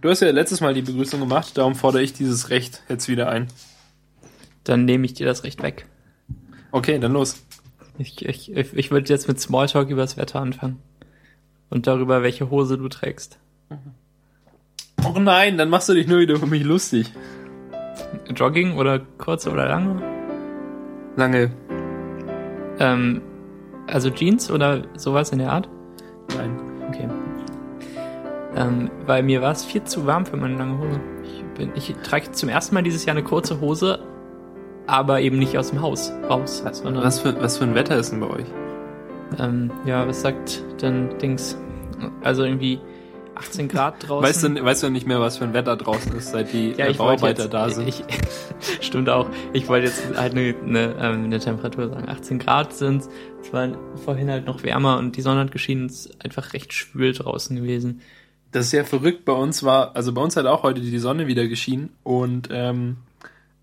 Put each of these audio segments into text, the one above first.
du hast ja letztes Mal die Begrüßung gemacht, darum fordere ich dieses Recht jetzt wieder ein. Dann nehme ich dir das Recht weg. Okay, dann los. Ich, ich, ich, würde jetzt mit Smalltalk über das Wetter anfangen. Und darüber, welche Hose du trägst. Oh nein, dann machst du dich nur wieder für mich lustig. Jogging oder kurze oder lange? Lange. Ähm, also Jeans oder sowas in der Art? Nein. Ähm, weil mir war es viel zu warm für meine lange Hose. Ich, bin, ich trage zum ersten Mal dieses Jahr eine kurze Hose, aber eben nicht aus dem Haus raus. Was für, was für ein Wetter ist denn bei euch? Ähm, ja, was sagt denn Dings? Also irgendwie 18 Grad draußen. Weißt du, weißt du nicht mehr, was für ein Wetter draußen ist, seit die ja, äh, Bauarbeiter jetzt, da sind? Ich, stimmt auch. Ich wollte jetzt halt eine, eine, ähm, eine Temperatur sagen. 18 Grad sind es. war vorhin halt noch wärmer und die Sonne hat geschienen. Es ist einfach recht schwül draußen gewesen. Das ist ja verrückt. Bei uns war, also bei uns hat auch heute die Sonne wieder geschienen und ähm,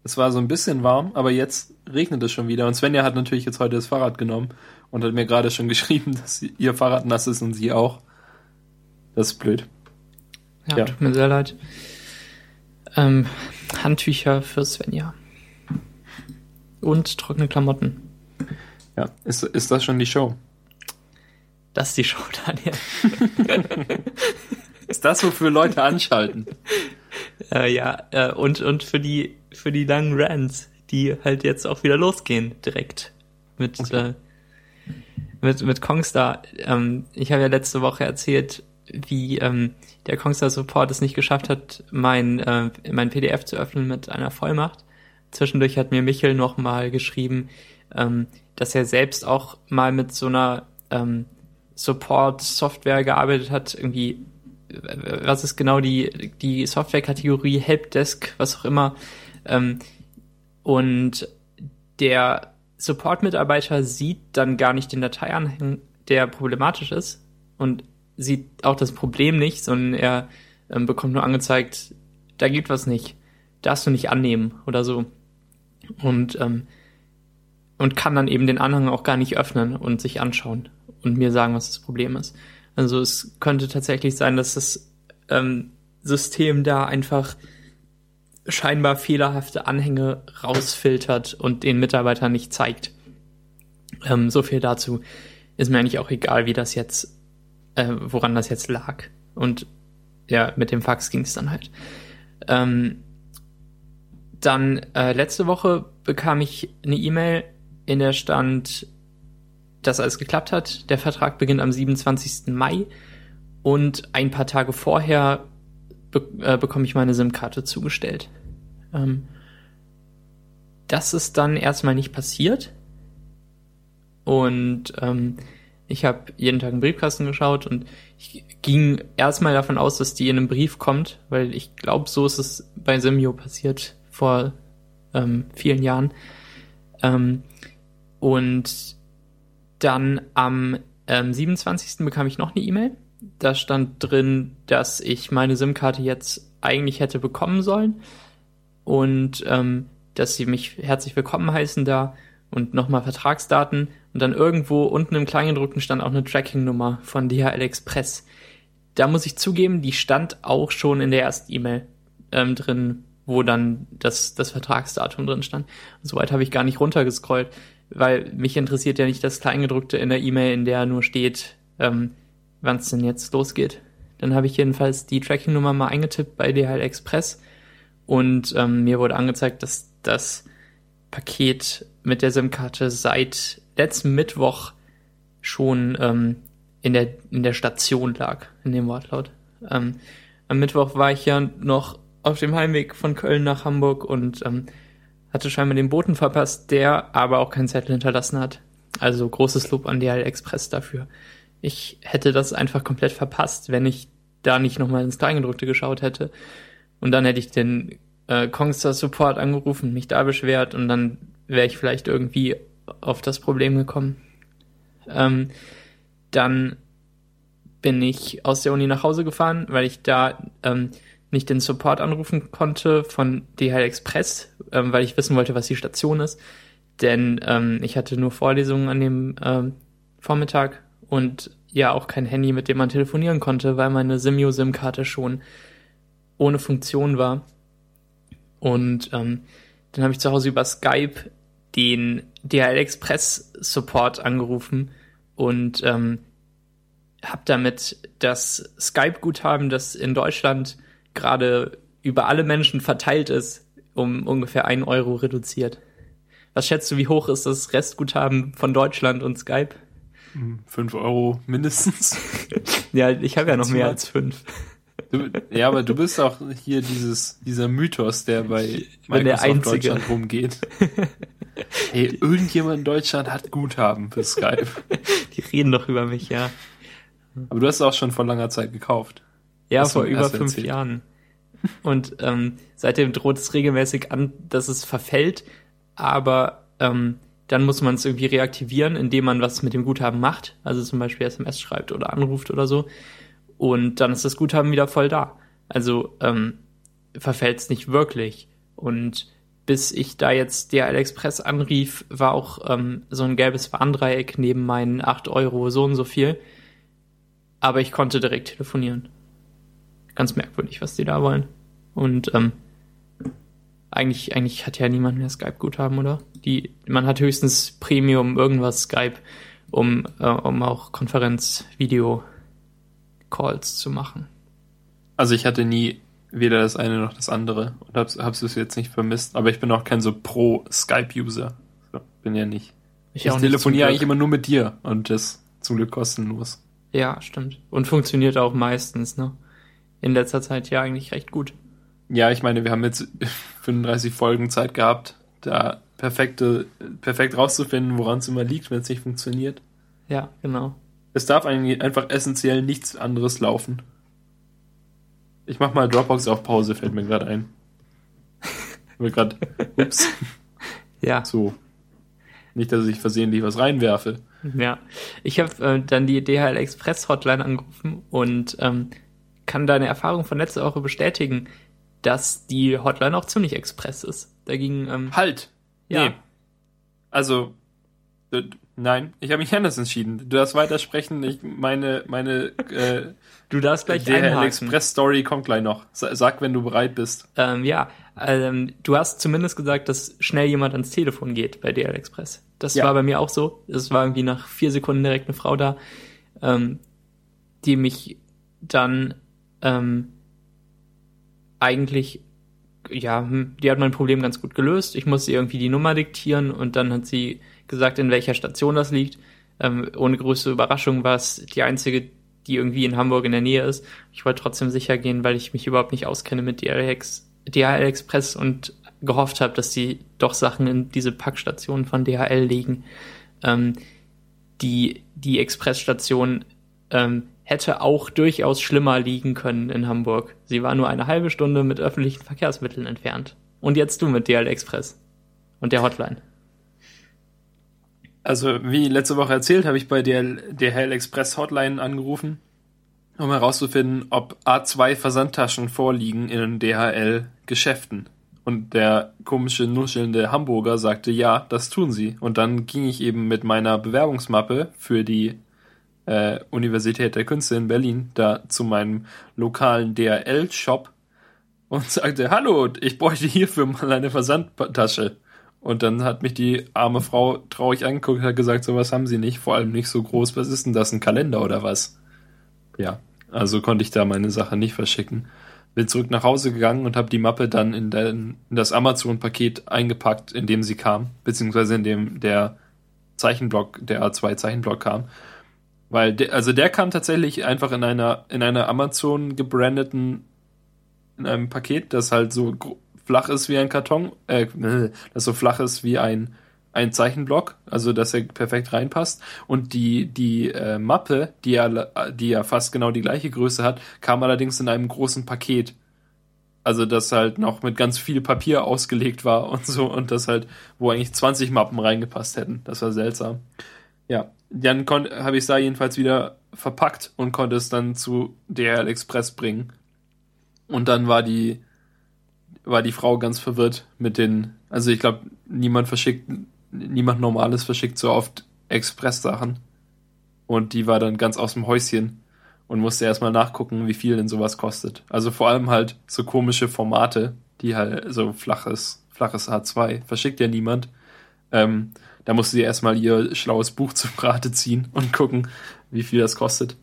es war so ein bisschen warm, aber jetzt regnet es schon wieder. Und Svenja hat natürlich jetzt heute das Fahrrad genommen und hat mir gerade schon geschrieben, dass ihr Fahrrad nass ist und sie auch. Das ist blöd. Ja, Ja. tut mir sehr leid. Ähm, Handtücher für Svenja. Und trockene Klamotten. Ja, ist, ist das schon die Show? Das ist die Show, Daniel. Ist das, wofür Leute anschalten? Äh, ja, äh, und, und für die, für die langen Rants, die halt jetzt auch wieder losgehen, direkt. Mit, Okay. äh, mit, mit Kongstar. Ähm, ich habe ja letzte Woche erzählt, wie ähm, der Kongstar Support es nicht geschafft hat, mein, äh, mein PDF zu öffnen mit einer Vollmacht. Zwischendurch hat mir Michel noch mal geschrieben, ähm, dass er selbst auch mal mit so einer ähm, Support-Software gearbeitet hat, irgendwie was ist genau die, die Software-Kategorie, Helpdesk, was auch immer. Ähm, und der Support-Mitarbeiter sieht dann gar nicht den Dateianhang, der problematisch ist und sieht auch das Problem nicht, sondern er ähm, bekommt nur angezeigt, da geht was nicht, darfst du nicht annehmen oder so. Und, ähm, und kann dann eben den Anhang auch gar nicht öffnen und sich anschauen und mir sagen, was das Problem ist. Also es könnte tatsächlich sein, dass das ähm, System da einfach scheinbar fehlerhafte Anhänge rausfiltert und den Mitarbeitern nicht zeigt. Ähm, so viel dazu. Ist mir eigentlich auch egal, wie das jetzt, äh, woran das jetzt lag. Und ja, mit dem Fax ging es dann halt. Ähm, dann äh, letzte Woche bekam ich eine E-Mail, in der stand, dass alles geklappt hat. Der Vertrag beginnt am 27. Mai und ein paar Tage vorher be äh, bekomme ich meine SIM-Karte zugestellt. Ähm, das ist dann erstmal nicht passiert. Und ähm, ich habe jeden Tag einen Briefkasten geschaut und ich ging erstmal davon aus, dass die in einem Brief kommt, weil ich glaube, so ist es bei Simio passiert vor ähm, vielen Jahren. Ähm, und dann am ähm, 27. bekam ich noch eine E-Mail. Da stand drin, dass ich meine SIM-Karte jetzt eigentlich hätte bekommen sollen und ähm, dass sie mich herzlich willkommen heißen da und nochmal Vertragsdaten und dann irgendwo unten im Kleingedruckten stand auch eine Tracking-Nummer von DHL Express. Da muss ich zugeben, die stand auch schon in der ersten E-Mail ähm, drin, wo dann das, das Vertragsdatum drin stand. Und soweit habe ich gar nicht runtergescrollt, weil mich interessiert ja nicht das Kleingedruckte in der E-Mail, in der nur steht, ähm, wann es denn jetzt losgeht. Dann habe ich jedenfalls die Tracking-Nummer mal eingetippt bei DHL Express und ähm, mir wurde angezeigt, dass das Paket mit der SIM-Karte seit letztem Mittwoch schon ähm, in, der, in der Station lag, in dem Wortlaut. Ähm, am Mittwoch war ich ja noch auf dem Heimweg von Köln nach Hamburg und ähm, hatte scheinbar den Boten verpasst, der aber auch keinen Zettel hinterlassen hat. Also großes Lob an DHL Express dafür. Ich hätte das einfach komplett verpasst, wenn ich da nicht nochmal ins Kleingedruckte geschaut hätte. Und dann hätte ich den äh, Kongstar Support angerufen, mich da beschwert und dann wäre ich vielleicht irgendwie auf das Problem gekommen. Ähm, dann bin ich aus der Uni nach Hause gefahren, weil ich da ähm, nicht den Support anrufen konnte von DHL Express, ähm, weil ich wissen wollte, was die Station ist. Denn ähm, ich hatte nur Vorlesungen an dem ähm, Vormittag und ja auch kein Handy, mit dem man telefonieren konnte, weil meine Simio-SIM-Karte schon ohne Funktion war. Und ähm, dann habe ich zu Hause über Skype den DHL Express Support angerufen und ähm, habe damit das Skype-Guthaben, das in Deutschland gerade über alle Menschen verteilt ist, um ungefähr ein Euro reduziert. Was schätzt du, wie hoch ist das Restguthaben von Deutschland und Skype? Fünf Euro mindestens. ja, ich habe ja noch mehr als fünf. Du, ja, aber du bist auch hier dieses, dieser Mythos, der bei Microsoft Deutschland rumgeht. hey, irgendjemand in Deutschland hat Guthaben für Skype. Die reden doch über mich, ja. Aber du hast es auch schon vor langer Zeit gekauft. Ja, hast vor über fünf erzählt. Jahren. Und ähm, seitdem droht es regelmäßig an, dass es verfällt, aber ähm, dann muss man es irgendwie reaktivieren, indem man was mit dem Guthaben macht, also zum Beispiel SMS schreibt oder anruft oder so. Und dann ist das Guthaben wieder voll da. Also ähm, verfällt es nicht wirklich. Und bis ich da jetzt DHL Express anrief, war auch ähm, so ein gelbes Warndreieck neben meinen 8 Euro so und so viel. Aber ich konnte direkt telefonieren. Ganz merkwürdig, was die da wollen. Und ähm, eigentlich, eigentlich hat ja niemand mehr Skype-Guthaben, oder? Die, man hat höchstens Premium irgendwas Skype, um, äh, um auch Konferenz-Video-Calls zu machen. Also ich hatte nie weder das eine noch das andere und hab's, hab's es jetzt nicht vermisst, aber ich bin auch kein so Pro-Skype-User. So, bin ja nicht. Ich, ich telefoniere eigentlich immer nur mit dir und das zum Glück kostenlos. Ja, stimmt. Und funktioniert auch meistens, ne? In letzter Zeit ja eigentlich recht gut. Ja, ich meine, wir haben jetzt 35 Folgen Zeit gehabt, da perfekte, perfekt rauszufinden, woran es immer liegt, wenn es nicht funktioniert. Ja, genau. Es darf eigentlich einfach essentiell nichts anderes laufen. Ich mach mal Dropbox auf Pause, fällt mir gerade ein. mir gerade, ups. Ja. So. Nicht, dass ich versehentlich was reinwerfe. Ja. Ich habe äh, dann die DHL Express Hotline angerufen und ähm, kann deine Erfahrung von letzter Woche bestätigen dass die Hotline auch ziemlich express ist. Da ging ähm, halt. Ja. Nee. Also äh, nein, ich habe mich anders entschieden. Du darfst weitersprechen. Ich meine meine äh, Du darfst gleich Der Express Story kommt gleich noch. Sag, wenn du bereit bist. Ähm, ja, ähm, du hast zumindest gesagt, dass schnell jemand ans Telefon geht bei DL Express. Das ja. war bei mir auch so. Es war irgendwie nach vier Sekunden direkt eine Frau da, ähm, die mich dann ähm, eigentlich, ja, hm, die hat mein Problem ganz gut gelöst. Ich musste irgendwie die Nummer diktieren und dann hat sie gesagt, in welcher Station das liegt. Ähm, ohne größere Überraschung war es die einzige, die irgendwie in Hamburg in der Nähe ist. Ich wollte trotzdem sicher gehen, weil ich mich überhaupt nicht auskenne mit DHL, DHL Express und gehofft habe, dass sie doch Sachen in diese Packstationen von DHL legen. Ähm, die, die Expressstation ähm, hätte auch durchaus schlimmer liegen können in Hamburg. Sie war nur eine halbe Stunde mit öffentlichen Verkehrsmitteln entfernt. Und jetzt du mit DL Express und der Hotline. Also, wie letzte Woche erzählt, habe ich bei der DHL Express Hotline angerufen, um herauszufinden, ob A2 Versandtaschen vorliegen in DHL Geschäften. Und der komische, nuschelnde Hamburger sagte, ja, das tun sie. Und dann ging ich eben mit meiner Bewerbungsmappe für die äh, Universität der Künste in Berlin da zu meinem lokalen DRL-Shop und sagte, hallo, ich bräuchte hierfür mal eine Versandtasche. Und dann hat mich die arme Frau traurig angeguckt und hat gesagt, sowas haben sie nicht, vor allem nicht so groß. Was ist denn das, ein Kalender oder was? Ja, also konnte ich da meine Sache nicht verschicken. Bin zurück nach Hause gegangen und habe die Mappe dann in, den, in das Amazon-Paket eingepackt, in dem sie kam, beziehungsweise in dem der Zeichenblock, der A2-Zeichenblock kam. Weil, de, also der kam tatsächlich einfach in einer, in einer Amazon gebrandeten, in einem Paket, das halt so flach ist wie ein Karton, äh, das so flach ist wie ein, ein Zeichenblock, also dass er perfekt reinpasst. Und die, die äh, Mappe, die ja, die ja fast genau die gleiche Größe hat, kam allerdings in einem großen Paket. Also das halt noch mit ganz viel Papier ausgelegt war und so und das halt, wo eigentlich 20 Mappen reingepasst hätten. Das war seltsam. Ja, dann habe ich es da jedenfalls wieder verpackt und konnte es dann zu DHL Express bringen. Und dann war die war die Frau ganz verwirrt mit den, also ich glaube, niemand verschickt, niemand Normales verschickt so oft Express-Sachen. Und die war dann ganz aus dem Häuschen und musste erstmal nachgucken, wie viel denn sowas kostet. Also vor allem halt so komische Formate, die halt so flaches, flaches A2, verschickt ja niemand. Ähm, da musste sie erstmal ihr schlaues Buch zu Rate ziehen und gucken, wie viel das kostet.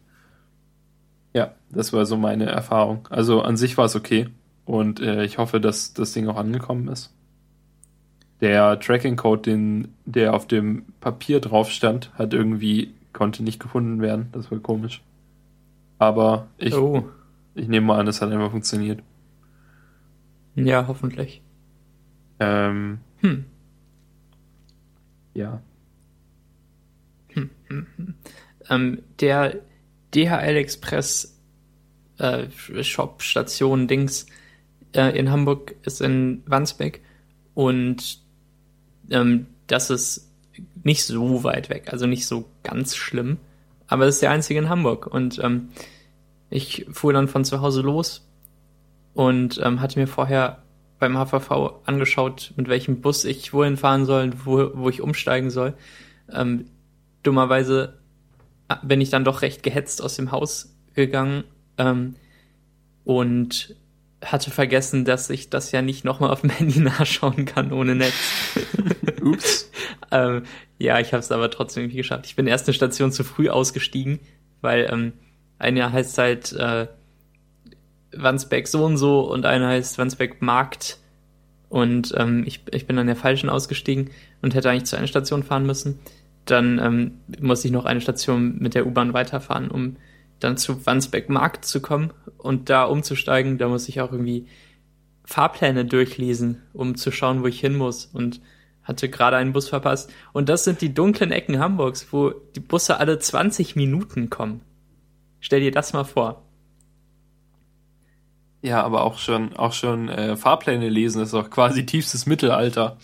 Ja, das war so meine Erfahrung. Also an sich war es okay und äh, ich hoffe, dass das Ding auch angekommen ist. Der Tracking-Code, den der auf dem Papier drauf stand, hat irgendwie konnte nicht gefunden werden. Das war komisch. Aber ich, oh. ich nehme mal an, es hat einfach funktioniert. Ja, hoffentlich. Ähm, hm. Ja. Hm, hm, hm. Ähm, der DHL Express äh, Shop Station Dings äh, in Hamburg ist in Wandsbek und ähm, das ist nicht so weit weg, also nicht so ganz schlimm, aber es ist der einzige in Hamburg und ähm, ich fuhr dann von zu Hause los und ähm, hatte mir vorher beim HVV angeschaut, mit welchem Bus ich wohin fahren soll, wo, wo ich umsteigen soll. Ähm, dummerweise äh, bin ich dann doch recht gehetzt aus dem Haus gegangen ähm, und hatte vergessen, dass ich das ja nicht nochmal auf dem Handy nachschauen kann ohne Netz. Ups. ähm, ja, ich habe es aber trotzdem irgendwie geschafft. Ich bin erst eine Station zu früh ausgestiegen, weil ähm, eine heißt halt äh, Wandsbeck so und so und einer heißt Wandsbeck Markt. Und ähm, ich, ich bin an der falschen ausgestiegen und hätte eigentlich zu einer Station fahren müssen. Dann ähm, musste ich noch eine Station mit der U-Bahn weiterfahren, um dann zu Wandsbeck Markt zu kommen und da umzusteigen. Da muss ich auch irgendwie Fahrpläne durchlesen, um zu schauen, wo ich hin muss. Und hatte gerade einen Bus verpasst. Und das sind die dunklen Ecken Hamburgs, wo die Busse alle 20 Minuten kommen. Stell dir das mal vor. Ja, aber auch schon, auch schon äh, Fahrpläne lesen ist doch quasi tiefstes Mittelalter.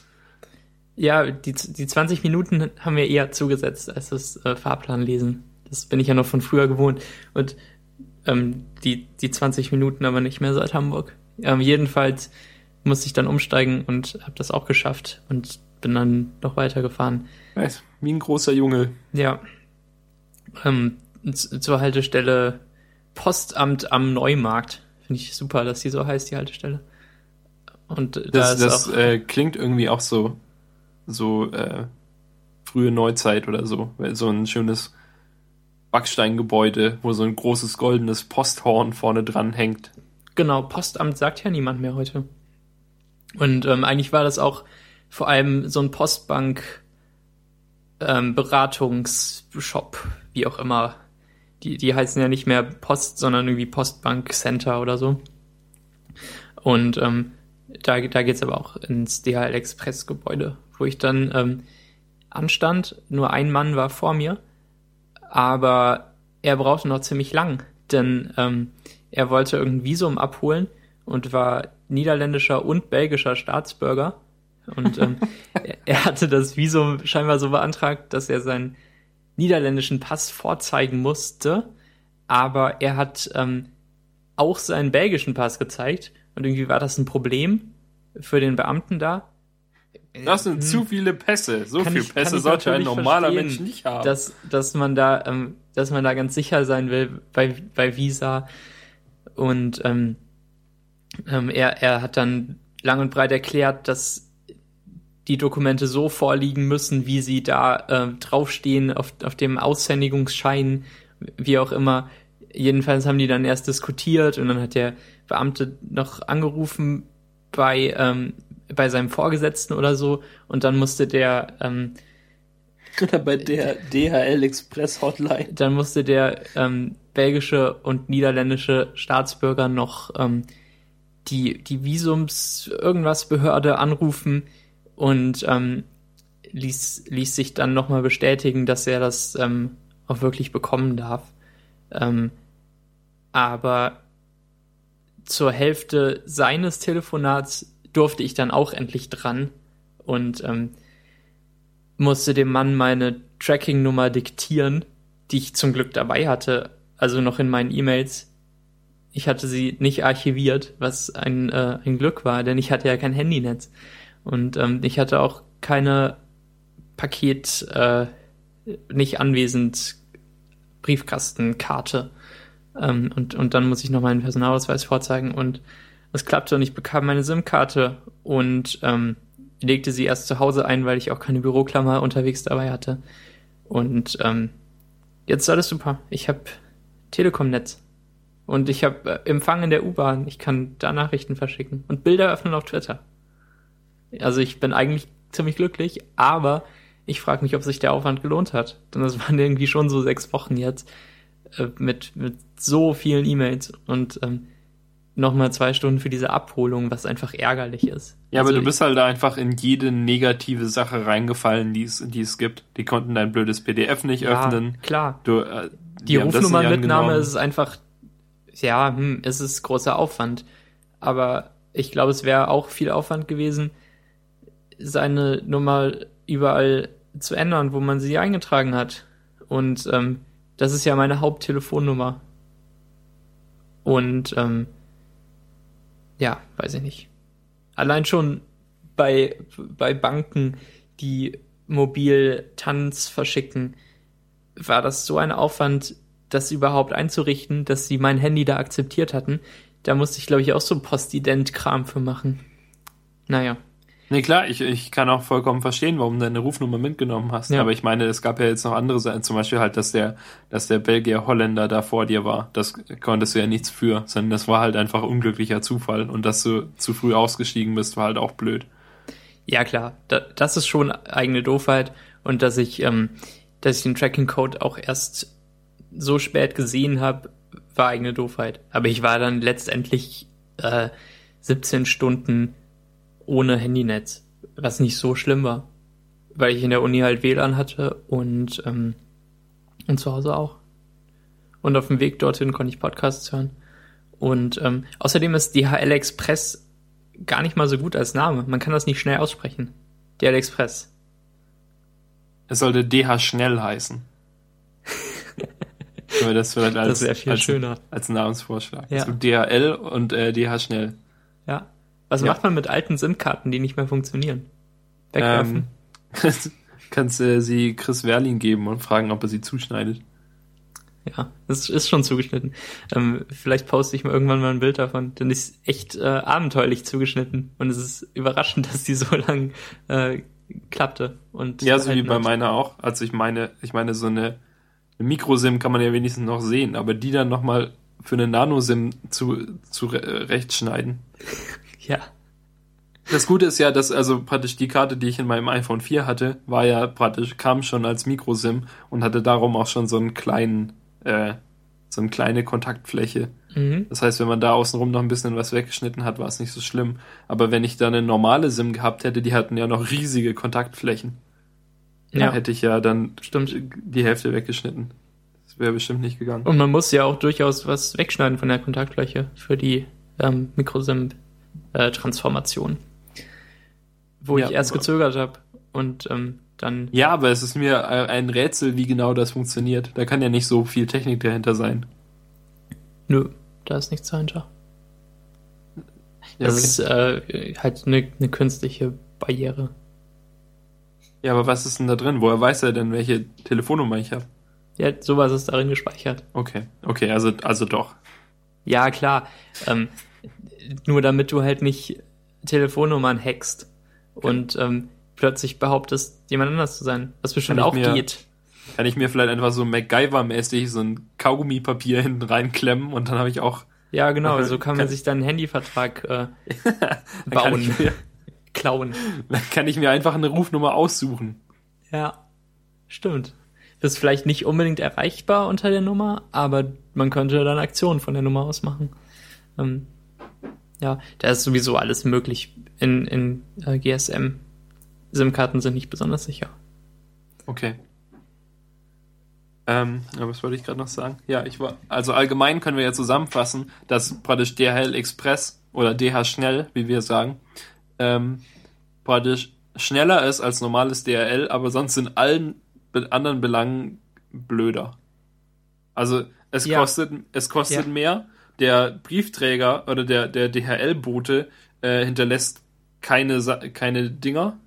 Ja, die, die 20 Minuten haben wir eher zugesetzt als das äh, Fahrplan lesen. Das bin ich ja noch von früher gewohnt. Und ähm, die, die 20 Minuten aber nicht mehr seit Hamburg. Ähm, jedenfalls musste ich dann umsteigen und habe das auch geschafft und bin dann noch weitergefahren. Weiß, wie ein großer Junge. Ja. Ähm, zur Haltestelle Postamt am Neumarkt Finde ich super, dass die so heißt, die Haltestelle. Und da das, das äh, klingt irgendwie auch so, so äh, frühe Neuzeit oder so. So ein schönes Backsteingebäude, wo so ein großes goldenes Posthorn vorne dran hängt. Genau, Postamt sagt ja niemand mehr heute. Und ähm, eigentlich war das auch vor allem so ein Postbank ähm, Beratungsshop, wie auch immer die, die heißen ja nicht mehr Post, sondern irgendwie Postbank Center oder so. Und ähm, da, da geht's aber auch ins DHL Express Gebäude, wo ich dann ähm, anstand. Nur ein Mann war vor mir, aber er brauchte noch ziemlich lang, denn ähm, er wollte irgendein Visum abholen und war niederländischer und belgischer Staatsbürger. Und ähm, er hatte das Visum scheinbar so beantragt, dass er sein niederländischen Pass vorzeigen musste, aber er hat ähm, auch seinen belgischen Pass gezeigt und irgendwie war das ein Problem für den Beamten da. Das sind hm. zu viele Pässe. So viele Pässe sollte ein normaler Mensch nicht haben. Dass, dass man da, ähm, dass man da ganz sicher sein will bei, bei Visa. Und ähm, ähm, er, er hat dann lang und breit erklärt, dass die Dokumente so vorliegen müssen, wie sie da äh, draufstehen auf, auf dem Aushändigungsschein, wie auch immer. Jedenfalls haben die dann erst diskutiert und dann hat der Beamte noch angerufen bei, ähm, bei seinem Vorgesetzten oder so und dann musste der ähm, oder bei der DHL Express Hotline. Dann musste der ähm, belgische und niederländische Staatsbürger noch ähm, die, die Visums irgendwas Behörde anrufen, und ähm, ließ, ließ sich dann nochmal bestätigen, dass er das ähm, auch wirklich bekommen darf. Ähm, aber zur Hälfte seines Telefonats durfte ich dann auch endlich dran und ähm, musste dem Mann meine Tracking-Nummer diktieren, die ich zum Glück dabei hatte, also noch in meinen E-Mails. Ich hatte sie nicht archiviert, was ein, äh, ein Glück war, denn ich hatte ja kein Handynetz. Und ähm, ich hatte auch keine Paket äh, nicht anwesend Briefkastenkarte. Ähm, und, und dann muss ich noch meinen Personalausweis vorzeigen und es klappte und ich bekam meine SIM-Karte und ähm, legte sie erst zu Hause ein, weil ich auch keine Büroklammer unterwegs dabei hatte. Und ähm, jetzt ist alles super. Ich habe Telekom-Netz. Und ich habe äh, Empfang in der U-Bahn. Ich kann da Nachrichten verschicken und Bilder öffnen auf Twitter. Also ich bin eigentlich ziemlich glücklich, aber ich frage mich, ob sich der Aufwand gelohnt hat. Denn das waren irgendwie schon so sechs Wochen jetzt äh, mit, mit so vielen E-Mails und ähm, nochmal zwei Stunden für diese Abholung, was einfach ärgerlich ist. Ja, also aber du bist halt einfach in jede negative Sache reingefallen, die es, die es gibt. Die konnten dein blödes PDF nicht ja, öffnen. Klar. Du, äh, die Rufnummernmitnahme ist einfach, ja, hm, es ist großer Aufwand. Aber ich glaube, es wäre auch viel Aufwand gewesen, seine Nummer überall zu ändern, wo man sie eingetragen hat. Und ähm, das ist ja meine Haupttelefonnummer. Und ähm, ja, weiß ich nicht. Allein schon bei, bei Banken, die mobil Tanz verschicken, war das so ein Aufwand, das überhaupt einzurichten, dass sie mein Handy da akzeptiert hatten. Da musste ich, glaube ich, auch so Postident-Kram für machen. Naja. Nee, klar, ich, ich kann auch vollkommen verstehen, warum du deine Rufnummer mitgenommen hast. Ja. Aber ich meine, es gab ja jetzt noch andere Sachen, zum Beispiel halt, dass der, dass der Belgier Holländer da vor dir war. Das konntest du ja nichts für, sondern das war halt einfach unglücklicher Zufall. Und dass du zu früh ausgestiegen bist, war halt auch blöd. Ja, klar. Da, das ist schon eigene Doofheit. Und dass ich, ähm, dass ich den Tracking-Code auch erst so spät gesehen habe, war eigene Doofheit. Aber ich war dann letztendlich äh, 17 Stunden ohne Handynetz, was nicht so schlimm war, weil ich in der Uni halt WLAN hatte und, ähm, und zu Hause auch. Und auf dem Weg dorthin konnte ich Podcasts hören. Und ähm, außerdem ist DHL Express gar nicht mal so gut als Name. Man kann das nicht schnell aussprechen. DHL Express. Es sollte DH schnell heißen. Können wir das vielleicht als, Das wäre viel als, schöner. als Namensvorschlag. Ja. Gibt DHL und äh, DH schnell. Ja. Was Ja. macht man mit alten SIM-Karten, die nicht mehr funktionieren? Wegwerfen? Ähm, kannst äh, sie Chris Werlin geben und fragen, ob er sie zuschneidet. Ja, das ist schon zugeschnitten. Ähm, vielleicht poste ich mal irgendwann mal ein Bild davon, denn es ist echt äh, abenteuerlich zugeschnitten und es ist überraschend, dass die so lang äh, klappte. Und Ja, so wie bei hat. meiner auch. Also ich meine, ich meine, so eine, eine Mikrosim kann man ja wenigstens noch sehen, aber die dann nochmal für eine Nanosim zu, zu re rechtschneiden. Ja, Das Gute ist ja, dass also praktisch die Karte, die ich in meinem iPhone 4 hatte, war ja praktisch, kam schon als Mikrosim und hatte darum auch schon so einen kleinen, äh, so eine kleine Kontaktfläche. mhm. Das heißt, wenn man da außenrum noch ein bisschen was weggeschnitten hat, war es nicht so schlimm. Aber wenn ich da eine normale SIM gehabt hätte, die hatten ja noch riesige Kontaktflächen. Da ja, hätte ich ja dann stimmt. die Hälfte weggeschnitten. Das wäre bestimmt nicht gegangen. Und man muss ja auch durchaus was wegschneiden von der Kontaktfläche für die ähm, Mikrosim-Transformation. Wo Ja, ich erst gezögert habe und ähm, dann Ja, aber es ist mir äh, ein Rätsel, wie genau das funktioniert. Da kann ja nicht so viel Technik dahinter sein. Nö, da ist nichts dahinter. Ja, das okay. ist äh, halt eine ne künstliche Barriere. ja, aber was ist denn da drin? Woher weiß er denn, welche Telefonnummer ich habe? Ja, sowas ist darin gespeichert. Okay, okay, also, also doch. Ja, klar. Ähm, nur damit du halt nicht Telefonnummern hackst und ähm, plötzlich behauptest, jemand anders zu sein. Was bestimmt Kann auch mir- geht. Kann ich mir vielleicht einfach so MacGyver-mäßig so ein Kaugummipapier hinten reinklemmen und dann habe ich auch. Ja, genau. Kann- So kann man kann- sich dann einen Handyvertrag äh, kann, bauen, mir, klauen. dann kann ich mir einfach eine Rufnummer aussuchen. Ja, stimmt. Das ist vielleicht nicht unbedingt erreichbar unter der Nummer, aber man könnte dann Aktionen von der Nummer aus machen. Ähm, ja, da ist sowieso alles möglich in, in äh, GSM. SIM-Karten sind nicht besonders sicher. Okay. Ähm, was wollte ich gerade noch sagen? Ja, ich war, also allgemein können wir ja zusammenfassen, dass praktisch DHL Express oder DH Schnell, wie wir sagen, ähm, praktisch schneller ist als normales DHL, aber sonst in allen anderen Belangen blöder. Also es Ja. kostet, es kostet Ja. mehr. Der Briefträger oder der, der DHL-Bote äh, hinterlässt keine, Sa keine Dinger.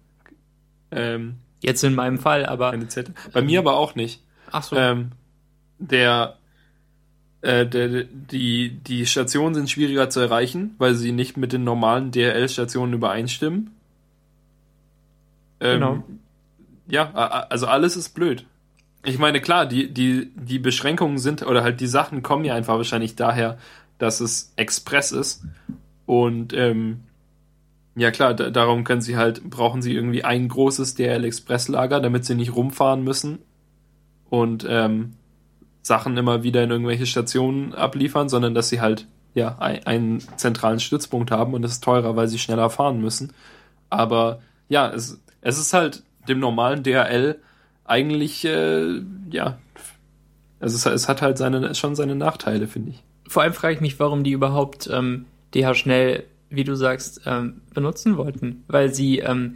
Ähm, Jetzt in meinem Fall, aber keine Zettel. Bei mir aber auch nicht. ach so, Ähm, der äh, der, die, die Stationen sind schwieriger zu erreichen, weil sie nicht mit den normalen DRL-Stationen übereinstimmen. Ähm, Genau. Ja, also alles ist blöd. Ich meine, klar, die, die, die Beschränkungen sind, oder halt die Sachen kommen ja einfach wahrscheinlich daher, dass es Express ist. Und ähm, ja klar, da, darum können sie halt, brauchen sie irgendwie ein großes DRL-Express-Lager, damit sie nicht rumfahren müssen und ähm, Sachen immer wieder in irgendwelche Stationen abliefern, sondern dass sie halt ja ein, einen zentralen Stützpunkt haben und es ist teurer, weil sie schneller fahren müssen. Aber ja, es, es ist halt dem normalen DRL eigentlich äh, ja, also es, es hat halt seine schon seine Nachteile, finde ich. Vor allem frage ich mich, warum die überhaupt ähm, DH schnell, wie du sagst, ähm, benutzen wollten. Weil sie ähm,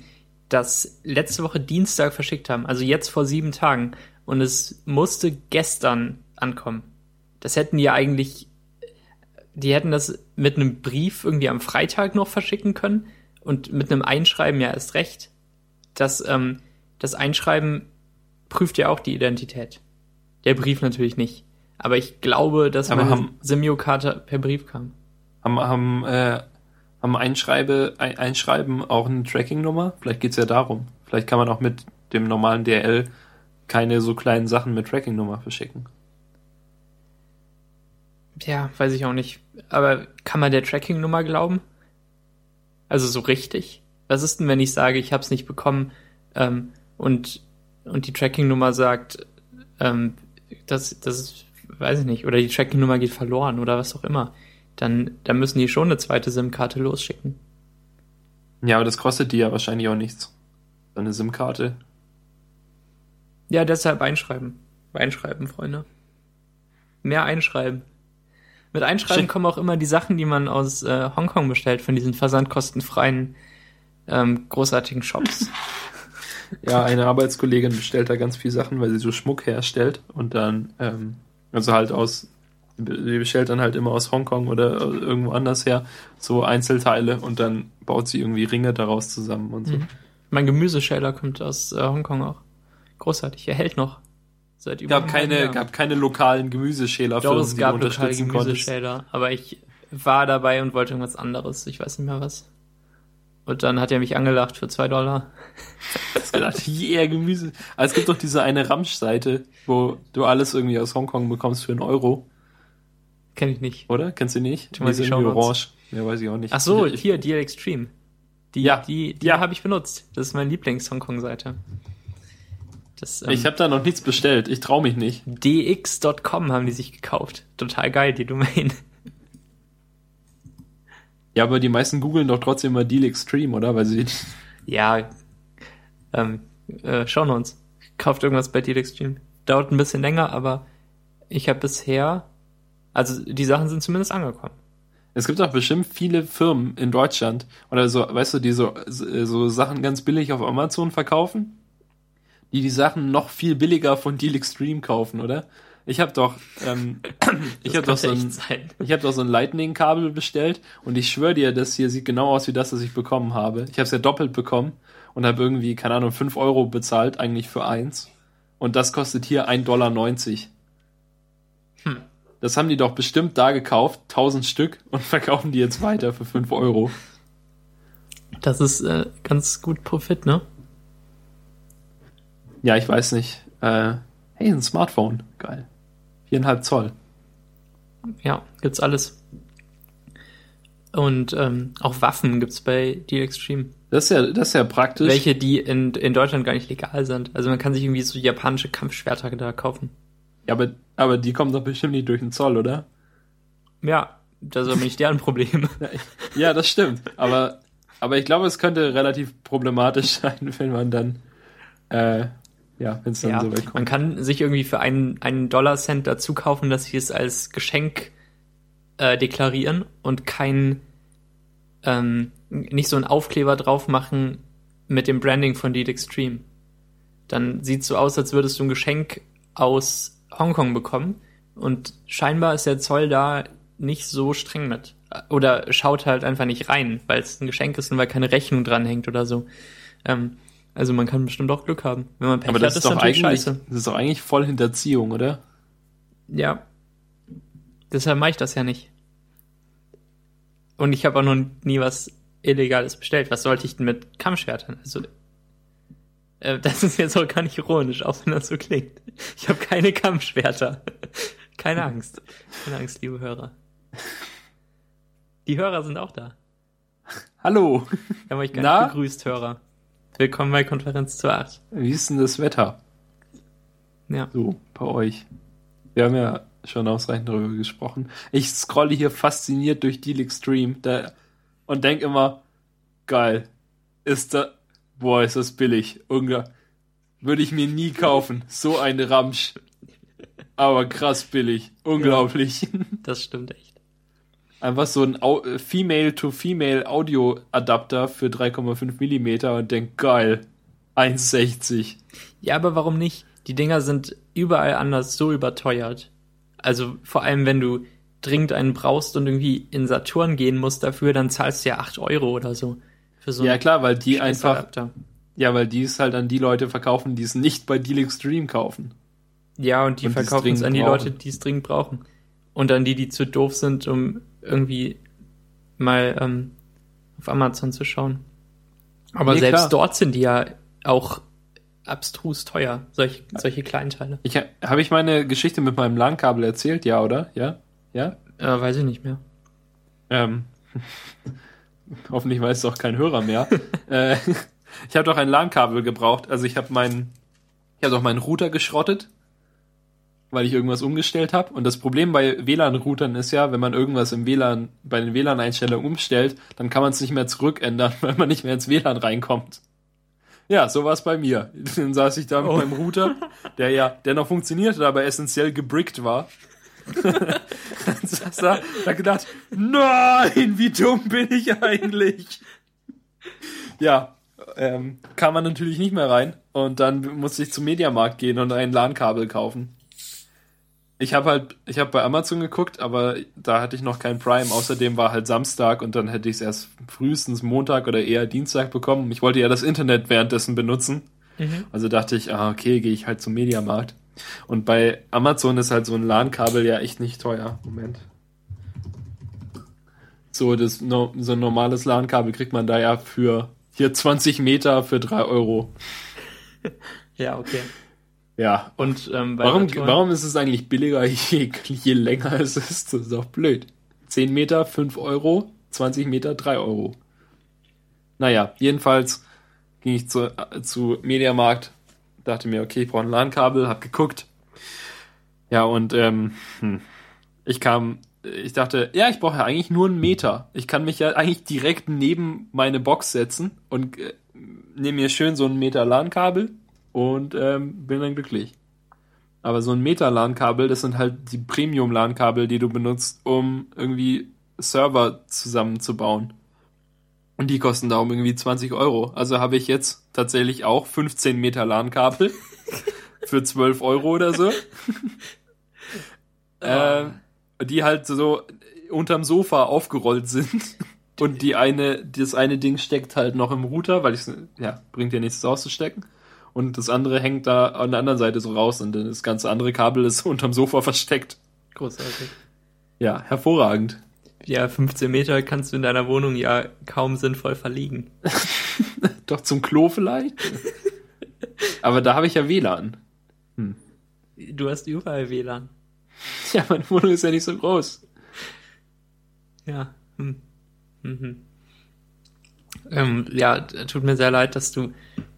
das letzte Woche Dienstag verschickt haben, also jetzt vor sieben Tagen. Und es musste gestern ankommen. Das hätten die ja eigentlich, die hätten das mit einem Brief irgendwie am Freitag noch verschicken können und mit einem Einschreiben ja erst recht. Das, ähm, das Einschreiben prüft ja auch die Identität. Der Brief natürlich nicht. Aber ich glaube, dass Aber meine Simio-Karte per Brief kam. Haben, haben, äh, haben Einschreibe, ein, Einschreiben auch eine Tracking-Nummer? Vielleicht geht's ja darum. Vielleicht kann man auch mit dem normalen DRL keine so kleinen Sachen mit Tracking-Nummer verschicken. Ja, weiß ich auch nicht. Aber kann man der Tracking-Nummer glauben? Also so richtig? Was ist denn, wenn ich sage, ich habe es nicht bekommen ähm, und, und die Tracking-Nummer sagt, ähm, das, das ist, weiß ich nicht, oder die Tracking-Nummer geht verloren oder was auch immer. Dann, dann müssen die schon eine zweite SIM-Karte losschicken. Ja, aber das kostet die ja wahrscheinlich auch nichts. So eine SIM-Karte. Ja, deshalb einschreiben. Einschreiben, Freunde. Mehr einschreiben. Mit Einschreiben Schick. kommen auch immer die Sachen, die man aus äh, Hongkong bestellt, von diesen versandkostenfreien, ähm, großartigen Shops. Ja, eine Arbeitskollegin bestellt da ganz viel Sachen, weil sie so Schmuck herstellt und dann, ähm, also halt aus, sie bestellt dann halt immer aus Hongkong oder irgendwo anders her so Einzelteile und dann baut sie irgendwie Ringe daraus zusammen und so. Mhm. Mein Gemüseschäler kommt aus äh, Hongkong auch. Großartig, er hält noch. Seit über Gab keine, halben Jahr. gab keine lokalen Gemüseschälerfirmen, Doch, es die gab du unterstützen konntest. Gemüseschäler, aber ich war dabei und wollte irgendwas anderes. Ich weiß nicht mehr was. Und dann hat er mich angelacht für zwei Dollar. Ich hab gedacht, yeah, Gemüse. Aber es gibt doch diese eine Ramsch-Seite, wo du alles irgendwie aus Hongkong bekommst für einen Euro, Kenn ich nicht. oder? Kennst du nicht? Die sind orange. Ja, weiß ich auch nicht. Ach so, Ich- hier, DL Extreme. Die, Ja. die, die Ja. habe ich benutzt. Das ist meine Lieblings-Hongkong-Seite. Das, ähm, Ich habe da noch nichts bestellt. Ich traue mich nicht. dx.com haben die sich gekauft. Total geil, die Domain. Ja, aber die meisten googeln doch trotzdem mal Deal Extreme, oder? Weil sie. Ja, ähm, äh, schauen wir uns. Kauft irgendwas bei DL Extreme. Dauert ein bisschen länger, aber ich habe bisher, also die Sachen sind zumindest angekommen. Es gibt auch bestimmt viele Firmen in Deutschland oder so, weißt du, die so, so Sachen ganz billig auf Amazon verkaufen, die die Sachen noch viel billiger von Deal Extreme kaufen, oder? Ich habe doch, ähm, ich habe doch so ein, sein. ich habe doch so ein Lightning-Kabel bestellt und ich schwöre dir, das hier sieht genau aus wie das, was ich bekommen habe. Ich habe es ja doppelt bekommen und habe irgendwie, keine Ahnung, 5 Euro bezahlt, eigentlich für eins. Und das kostet hier 1,90 Dollar. Hm. Das haben die doch bestimmt da gekauft, 1000 Stück, und verkaufen die jetzt weiter für 5 Euro. Das ist äh, ganz gut Profit, ne? Ja, ich weiß nicht. Äh, hey, ein Smartphone. Geil. 4,5 Zoll. Ja, gibt's alles. Und ähm, auch Waffen gibt's bei Deal Extreme. Das ist ja, das ist ja praktisch. Welche, die in, in Deutschland gar nicht legal sind. Also man kann sich irgendwie so japanische Kampfschwerter da kaufen. Ja, aber, aber die kommen doch bestimmt nicht durch den Zoll, oder? Ja, das ist aber nicht deren Problem. Ja, das stimmt. Aber, aber ich glaube, es könnte relativ problematisch sein, wenn man dann, äh, ja, wenn es dann ja, so weit man kommt. kann sich irgendwie für einen, einen Dollar-Cent dazu kaufen, dass sie es als Geschenk äh, deklarieren und kein, ähm, nicht so einen Aufkleber drauf machen mit dem Branding von Deed Extreme. Dann sieht so aus, als würdest du ein Geschenk aus Hongkong bekommen und scheinbar ist der Zoll da nicht so streng mit. Oder schaut halt einfach nicht rein, weil es ein Geschenk ist und weil keine Rechnung dranhängt oder so. Ähm, also man kann bestimmt auch Glück haben. Wenn man Pech Aber das hat, ist doch natürlich eigentlich, scheiße. das ist doch eigentlich voll Hinterziehung, oder? Ja. Deshalb mache ich das ja nicht. Und ich habe auch noch nie was Illegales bestellt. Was sollte ich denn mit Kammschwertern? Also, äh, das ist jetzt auch gar nicht ironisch, auch wenn das so klingt. Ich habe keine Kammschwerter. Keine Angst. Keine Angst, liebe Hörer. Die Hörer sind auch da. Hallo. Wir haben euch gar Na? nicht begrüßt, Hörer. Willkommen bei Konferenz zu 8. Wie ist denn das Wetter? Ja. So, bei euch. Wir haben ja schon ausreichend darüber gesprochen. Ich scrolle hier fasziniert durch Deal Extreme da, und denk immer, geil. Ist da, boah, ist das billig. Ungar. Würde ich mir nie kaufen. So ein Ramsch. Aber krass billig. Unglaublich. Das stimmt echt. Einfach so ein äh, Female-to-Female Audio-Adapter für 3,5 Millimeter und denk, geil. 1,60. Ja, aber warum nicht? Die Dinger sind überall anders so überteuert. Also vor allem, wenn du dringend einen brauchst und irgendwie in Saturn gehen musst dafür, dann zahlst du ja 8 Euro oder so. Für so Ja klar, weil die einfach, Adapter. ja, weil die es halt an die Leute verkaufen, die es nicht bei Deal Extreme kaufen. Ja, und die Und verkaufen es an die brauchen. Leute, die es dringend brauchen. Und an die, die zu doof sind, um irgendwie mal ähm, auf Amazon zu schauen. Aber Nee, selbst klar. dort sind die ja auch abstrus teuer, solche, solche Kleinteile. Ich habe ich meine Geschichte mit meinem LAN-Kabel erzählt, ja, oder? Ja? Ja? Äh, weiß ich nicht mehr. Ähm, hoffentlich weiß es auch kein Hörer mehr. äh, ich habe doch ein LAN-Kabel gebraucht. Also ich habe meinen, ich habe doch meinen Router geschrottet, weil ich irgendwas umgestellt habe. Und das Problem bei WLAN-Routern ist ja, wenn man irgendwas im WLAN, bei den WLAN-Einstellungen umstellt, dann kann man es nicht mehr zurückändern, weil man nicht mehr ins WLAN reinkommt. Ja, so war es bei mir. Dann saß ich da mit Oh. meinem Router, der ja, der noch funktionierte, aber essentiell gebrickt war. Dann saß da, da gedacht, nein, wie dumm bin ich eigentlich? Ja, ähm, kam man natürlich nicht mehr rein und dann musste ich zum Mediamarkt gehen und ein LAN-Kabel kaufen. Ich habe halt, ich habe bei Amazon geguckt, aber da hatte ich noch kein Prime. Außerdem war halt Samstag und dann hätte ich es erst frühestens Montag oder eher Dienstag bekommen. Ich wollte ja das Internet währenddessen benutzen. Mhm. Also dachte ich, ah, okay, gehe ich halt zum Mediamarkt. Und bei Amazon ist halt so ein LAN-Kabel ja echt nicht teuer. Moment. So, das, no, so ein normales LAN-Kabel kriegt man da ja für hier 20 Meter für 3 Euro. Ja, okay. Ja. Und ähm, bei Warum, warum ist es eigentlich billiger, je, je länger es ist? Das ist doch blöd. 10 Meter, 5 Euro, 20 Meter, 3 Euro. Naja, jedenfalls ging ich zu, äh, zu Mediamarkt, dachte mir, okay, ich brauche ein LAN-Kabel, hab geguckt. Ja, und ähm, hm, ich kam, ich dachte, ja, ich brauche ja eigentlich nur einen Meter. Ich kann mich ja eigentlich direkt neben meine Box setzen und äh, nehme mir schön so einen Meter LAN-Kabel und ähm, bin dann glücklich. Aber so ein Meter-LAN-Kabel, das sind halt die Premium-LAN-Kabel, die du benutzt, um irgendwie Server zusammenzubauen. Und die kosten darum irgendwie 20 Euro. Also habe ich jetzt tatsächlich auch 15 Meter LAN-Kabel für 12 Euro oder so. Äh, die halt so unterm Sofa aufgerollt sind. Und die eine, das eine Ding steckt halt noch im Router, weil ich ja, bringt ja nichts auszustecken. Und das andere hängt da an der anderen Seite so raus und dann das ganze andere Kabel ist unterm Sofa versteckt. Großartig. Ja, hervorragend. Ja, 15 Meter kannst du in deiner Wohnung ja kaum sinnvoll verlegen. Doch zum Klo vielleicht? Aber da habe ich ja WLAN. Du hast überall WLAN. Ja, meine Wohnung ist ja nicht so groß. Ja. Hm. Mhm. Ähm, ja, tut mir sehr leid, dass du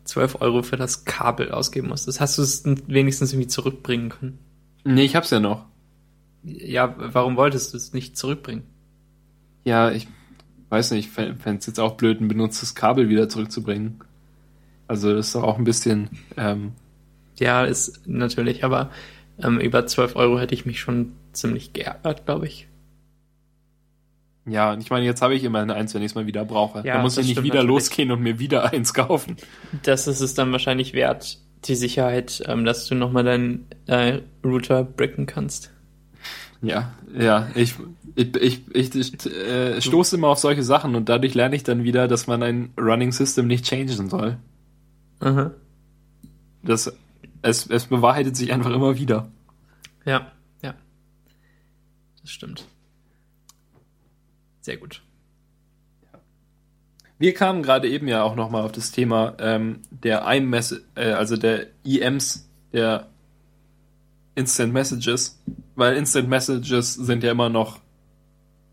12 Euro für das Kabel ausgeben musstest. Hast du es wenigstens irgendwie zurückbringen können? Nee, ich hab's ja noch. Ja, warum wolltest du es nicht zurückbringen? Ja, ich weiß nicht, fände es jetzt auch blöd, ein benutztes Kabel wieder zurückzubringen. Also das ist doch auch ein bisschen, ähm, Ja, ist natürlich, aber ähm, über 12 Euro hätte ich mich schon ziemlich geärgert, glaube ich. Ja, und ich meine, jetzt habe ich immerhin eins, wenn ich es mal wieder brauche. Ja, da muss ich nicht wieder natürlich. losgehen und mir wieder eins kaufen. Das ist es dann wahrscheinlich wert, die Sicherheit, ähm, dass du nochmal deinen äh, Router bricken kannst. Ja, ja, ich, ich, ich, ich, ich äh, stoße immer auf solche Sachen und dadurch lerne ich dann wieder, dass man ein Running System nicht changen soll. Aha. Das, es, es bewahrheitet sich einfach immer wieder. Ja, ja. das stimmt. Sehr gut. Wir kamen gerade eben ja auch nochmal auf das Thema ähm, der iMess äh, also der EMs, der Instant Messages, weil Instant Messages sind ja immer noch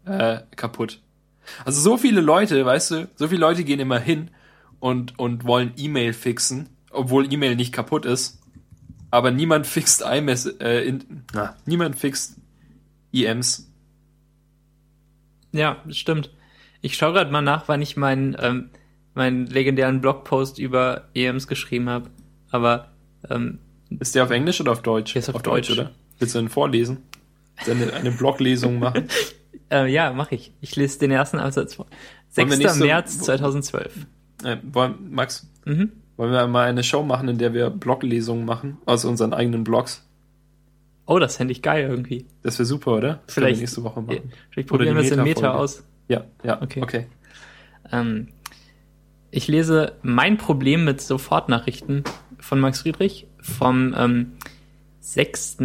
äh, kaputt. Also so viele Leute, weißt du, so viele Leute gehen immer hin und, und wollen E-Mail fixen, obwohl E-Mail nicht kaputt ist. Aber niemand fixt iMess, äh, in, na, niemand fixt EMs. Ja, stimmt. Ich schaue gerade mal nach, wann ich meinen ähm, meinen legendären Blogpost über EMs geschrieben habe. Aber ähm, ist der auf Englisch oder auf Deutsch? Ist auf, auf Deutsch. Deutsch. oder? Willst du ihn vorlesen? Eine, eine Bloglesung machen? äh, ja, mache ich. Ich lese den ersten Absatz vor. 6. März 2012. Äh, wollen, Max, mhm. wollen wir mal eine Show machen, in der wir Bloglesungen machen aus unseren eigenen Blogs? Oh, das fände ich geil irgendwie. Das wäre super, oder? Das vielleicht nächste Woche machen. Vielleicht probieren wir es in Meta aus. Ja, ja, okay. okay. Ähm, ich lese Mein Problem mit Sofortnachrichten von Max Friedrich vom ähm, 6.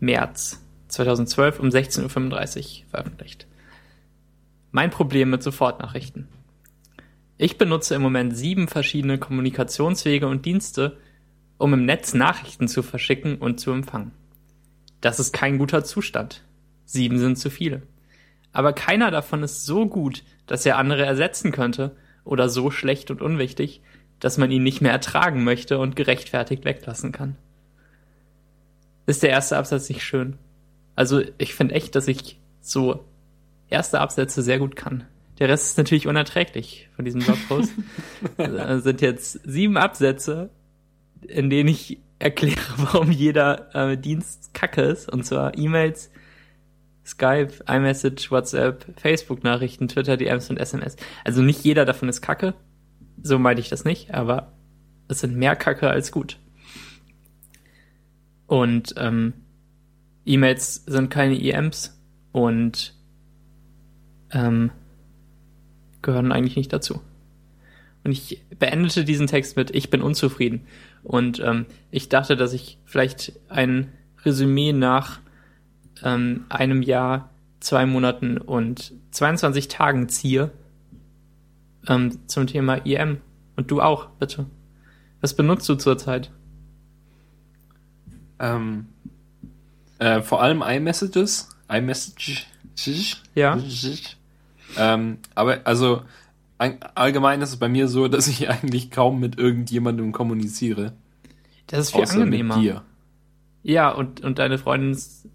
März 2012 um 16.35 Uhr veröffentlicht. Mein Problem mit Sofortnachrichten. Ich benutze im Moment sieben verschiedene Kommunikationswege und Dienste, um im Netz Nachrichten zu verschicken und zu empfangen. Das ist kein guter Zustand. Sieben sind zu viele. Aber keiner davon ist so gut, dass er andere ersetzen könnte, oder so schlecht und unwichtig, dass man ihn nicht mehr ertragen möchte und gerechtfertigt weglassen kann. Ist der erste Absatz nicht schön? Also ich finde echt, dass ich so erste Absätze sehr gut kann. Der Rest ist natürlich unerträglich von diesem Blogpost. das sind jetzt sieben Absätze, in denen ich erkläre, warum jeder äh, Dienst kacke ist. Und zwar E-Mails, Skype, iMessage, WhatsApp, Facebook-Nachrichten, Twitter, DMs und SMS. Also nicht jeder davon ist kacke. So meinte ich das nicht, aber es sind mehr kacke als gut. Und ähm, E-Mails sind keine EMs und ähm, gehören eigentlich nicht dazu. Und ich beendete diesen Text mit Ich bin unzufrieden. Und ähm, ich dachte, dass ich vielleicht ein Resümee nach ähm, einem Jahr, zwei Monaten und 22 Tagen ziehe ähm, zum Thema EM. Und du auch, bitte. Was benutzt du zurzeit? Ähm, äh, vor allem iMessages. iMessage. Ja. Ähm, aber also allgemein ist es bei mir so, dass ich eigentlich kaum mit irgendjemandem kommuniziere. Das ist viel angenehmer. Mit dir. Ja, und, und deine Freundin ist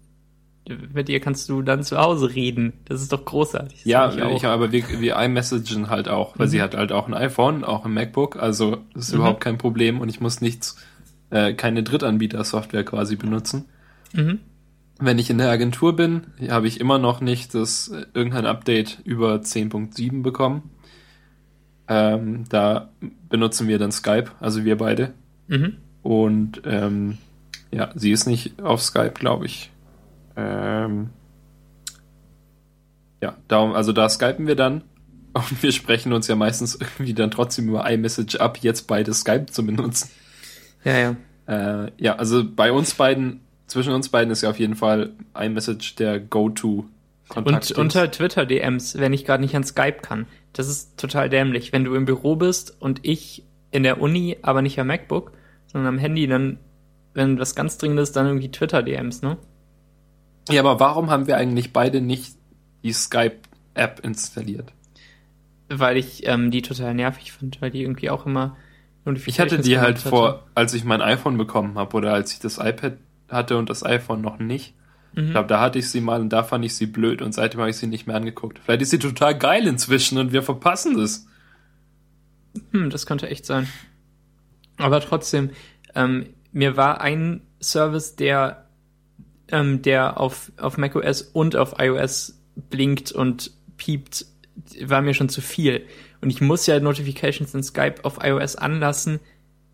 mit ihr kannst du dann zu Hause reden. Das ist doch großartig. Das ja, ich, ich aber wir, wir iMessagen halt auch, weil mhm. sie hat halt auch ein iPhone, auch ein MacBook, also das ist mhm. überhaupt kein Problem und ich muss nichts, äh, keine Drittanbieter-Software quasi benutzen. Mhm. Wenn ich in der Agentur bin, habe ich immer noch nicht das äh, irgendein Update über 10.7 bekommen. Ähm, da benutzen wir dann Skype, also wir beide. Mhm. Und ähm, ja, sie ist nicht auf Skype, glaube ich. Ähm, ja, darum, also da skypen wir dann und wir sprechen uns ja meistens irgendwie dann trotzdem über iMessage ab, jetzt beide Skype zu benutzen. Ja, ja. Äh, ja, also bei uns beiden, zwischen uns beiden ist ja auf jeden Fall iMessage der Go-To. Und unter Twitter DMs, wenn ich gerade nicht an Skype kann. Das ist total dämlich. Wenn du im Büro bist und ich in der Uni, aber nicht am MacBook, sondern am Handy, dann, wenn was ganz Dringendes, dann irgendwie Twitter DMs, ne? Ja, aber warum haben wir eigentlich beide nicht die Skype-App installiert? Weil ich ähm, die total nervig fand, weil die irgendwie auch immer Ich hatte die halt hatte. vor, als ich mein iPhone bekommen habe oder als ich das iPad hatte und das iPhone noch nicht. Mhm. Ich glaube, da hatte ich sie mal und da fand ich sie blöd und seitdem habe ich sie nicht mehr angeguckt. Vielleicht ist sie total geil inzwischen und wir verpassen es. Hm, das könnte echt sein. Aber trotzdem, ähm, mir war ein Service, der ähm, der auf, auf macOS und auf iOS blinkt und piept, war mir schon zu viel. Und ich muss ja Notifications in Skype auf iOS anlassen,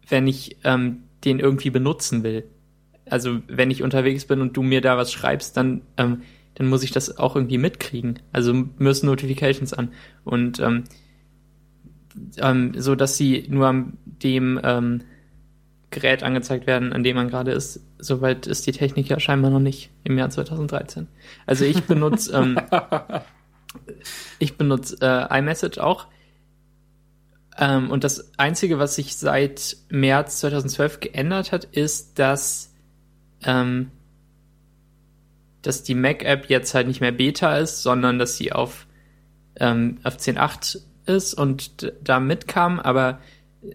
wenn ich ähm, den irgendwie benutzen will. Also wenn ich unterwegs bin und du mir da was schreibst, dann, ähm, dann muss ich das auch irgendwie mitkriegen. Also müssen Notifications an. Und ähm, ähm, so dass sie nur am dem ähm, Gerät angezeigt werden, an dem man gerade ist. Soweit ist die Technik ja scheinbar noch nicht im Jahr 2013. Also ich benutze ähm, ich benutze äh, iMessage auch. Ähm, und das Einzige, was sich seit März 2012 geändert hat, ist, dass, ähm, dass die Mac-App jetzt halt nicht mehr Beta ist, sondern dass sie auf, ähm, auf 10.8 ist und da mitkam, aber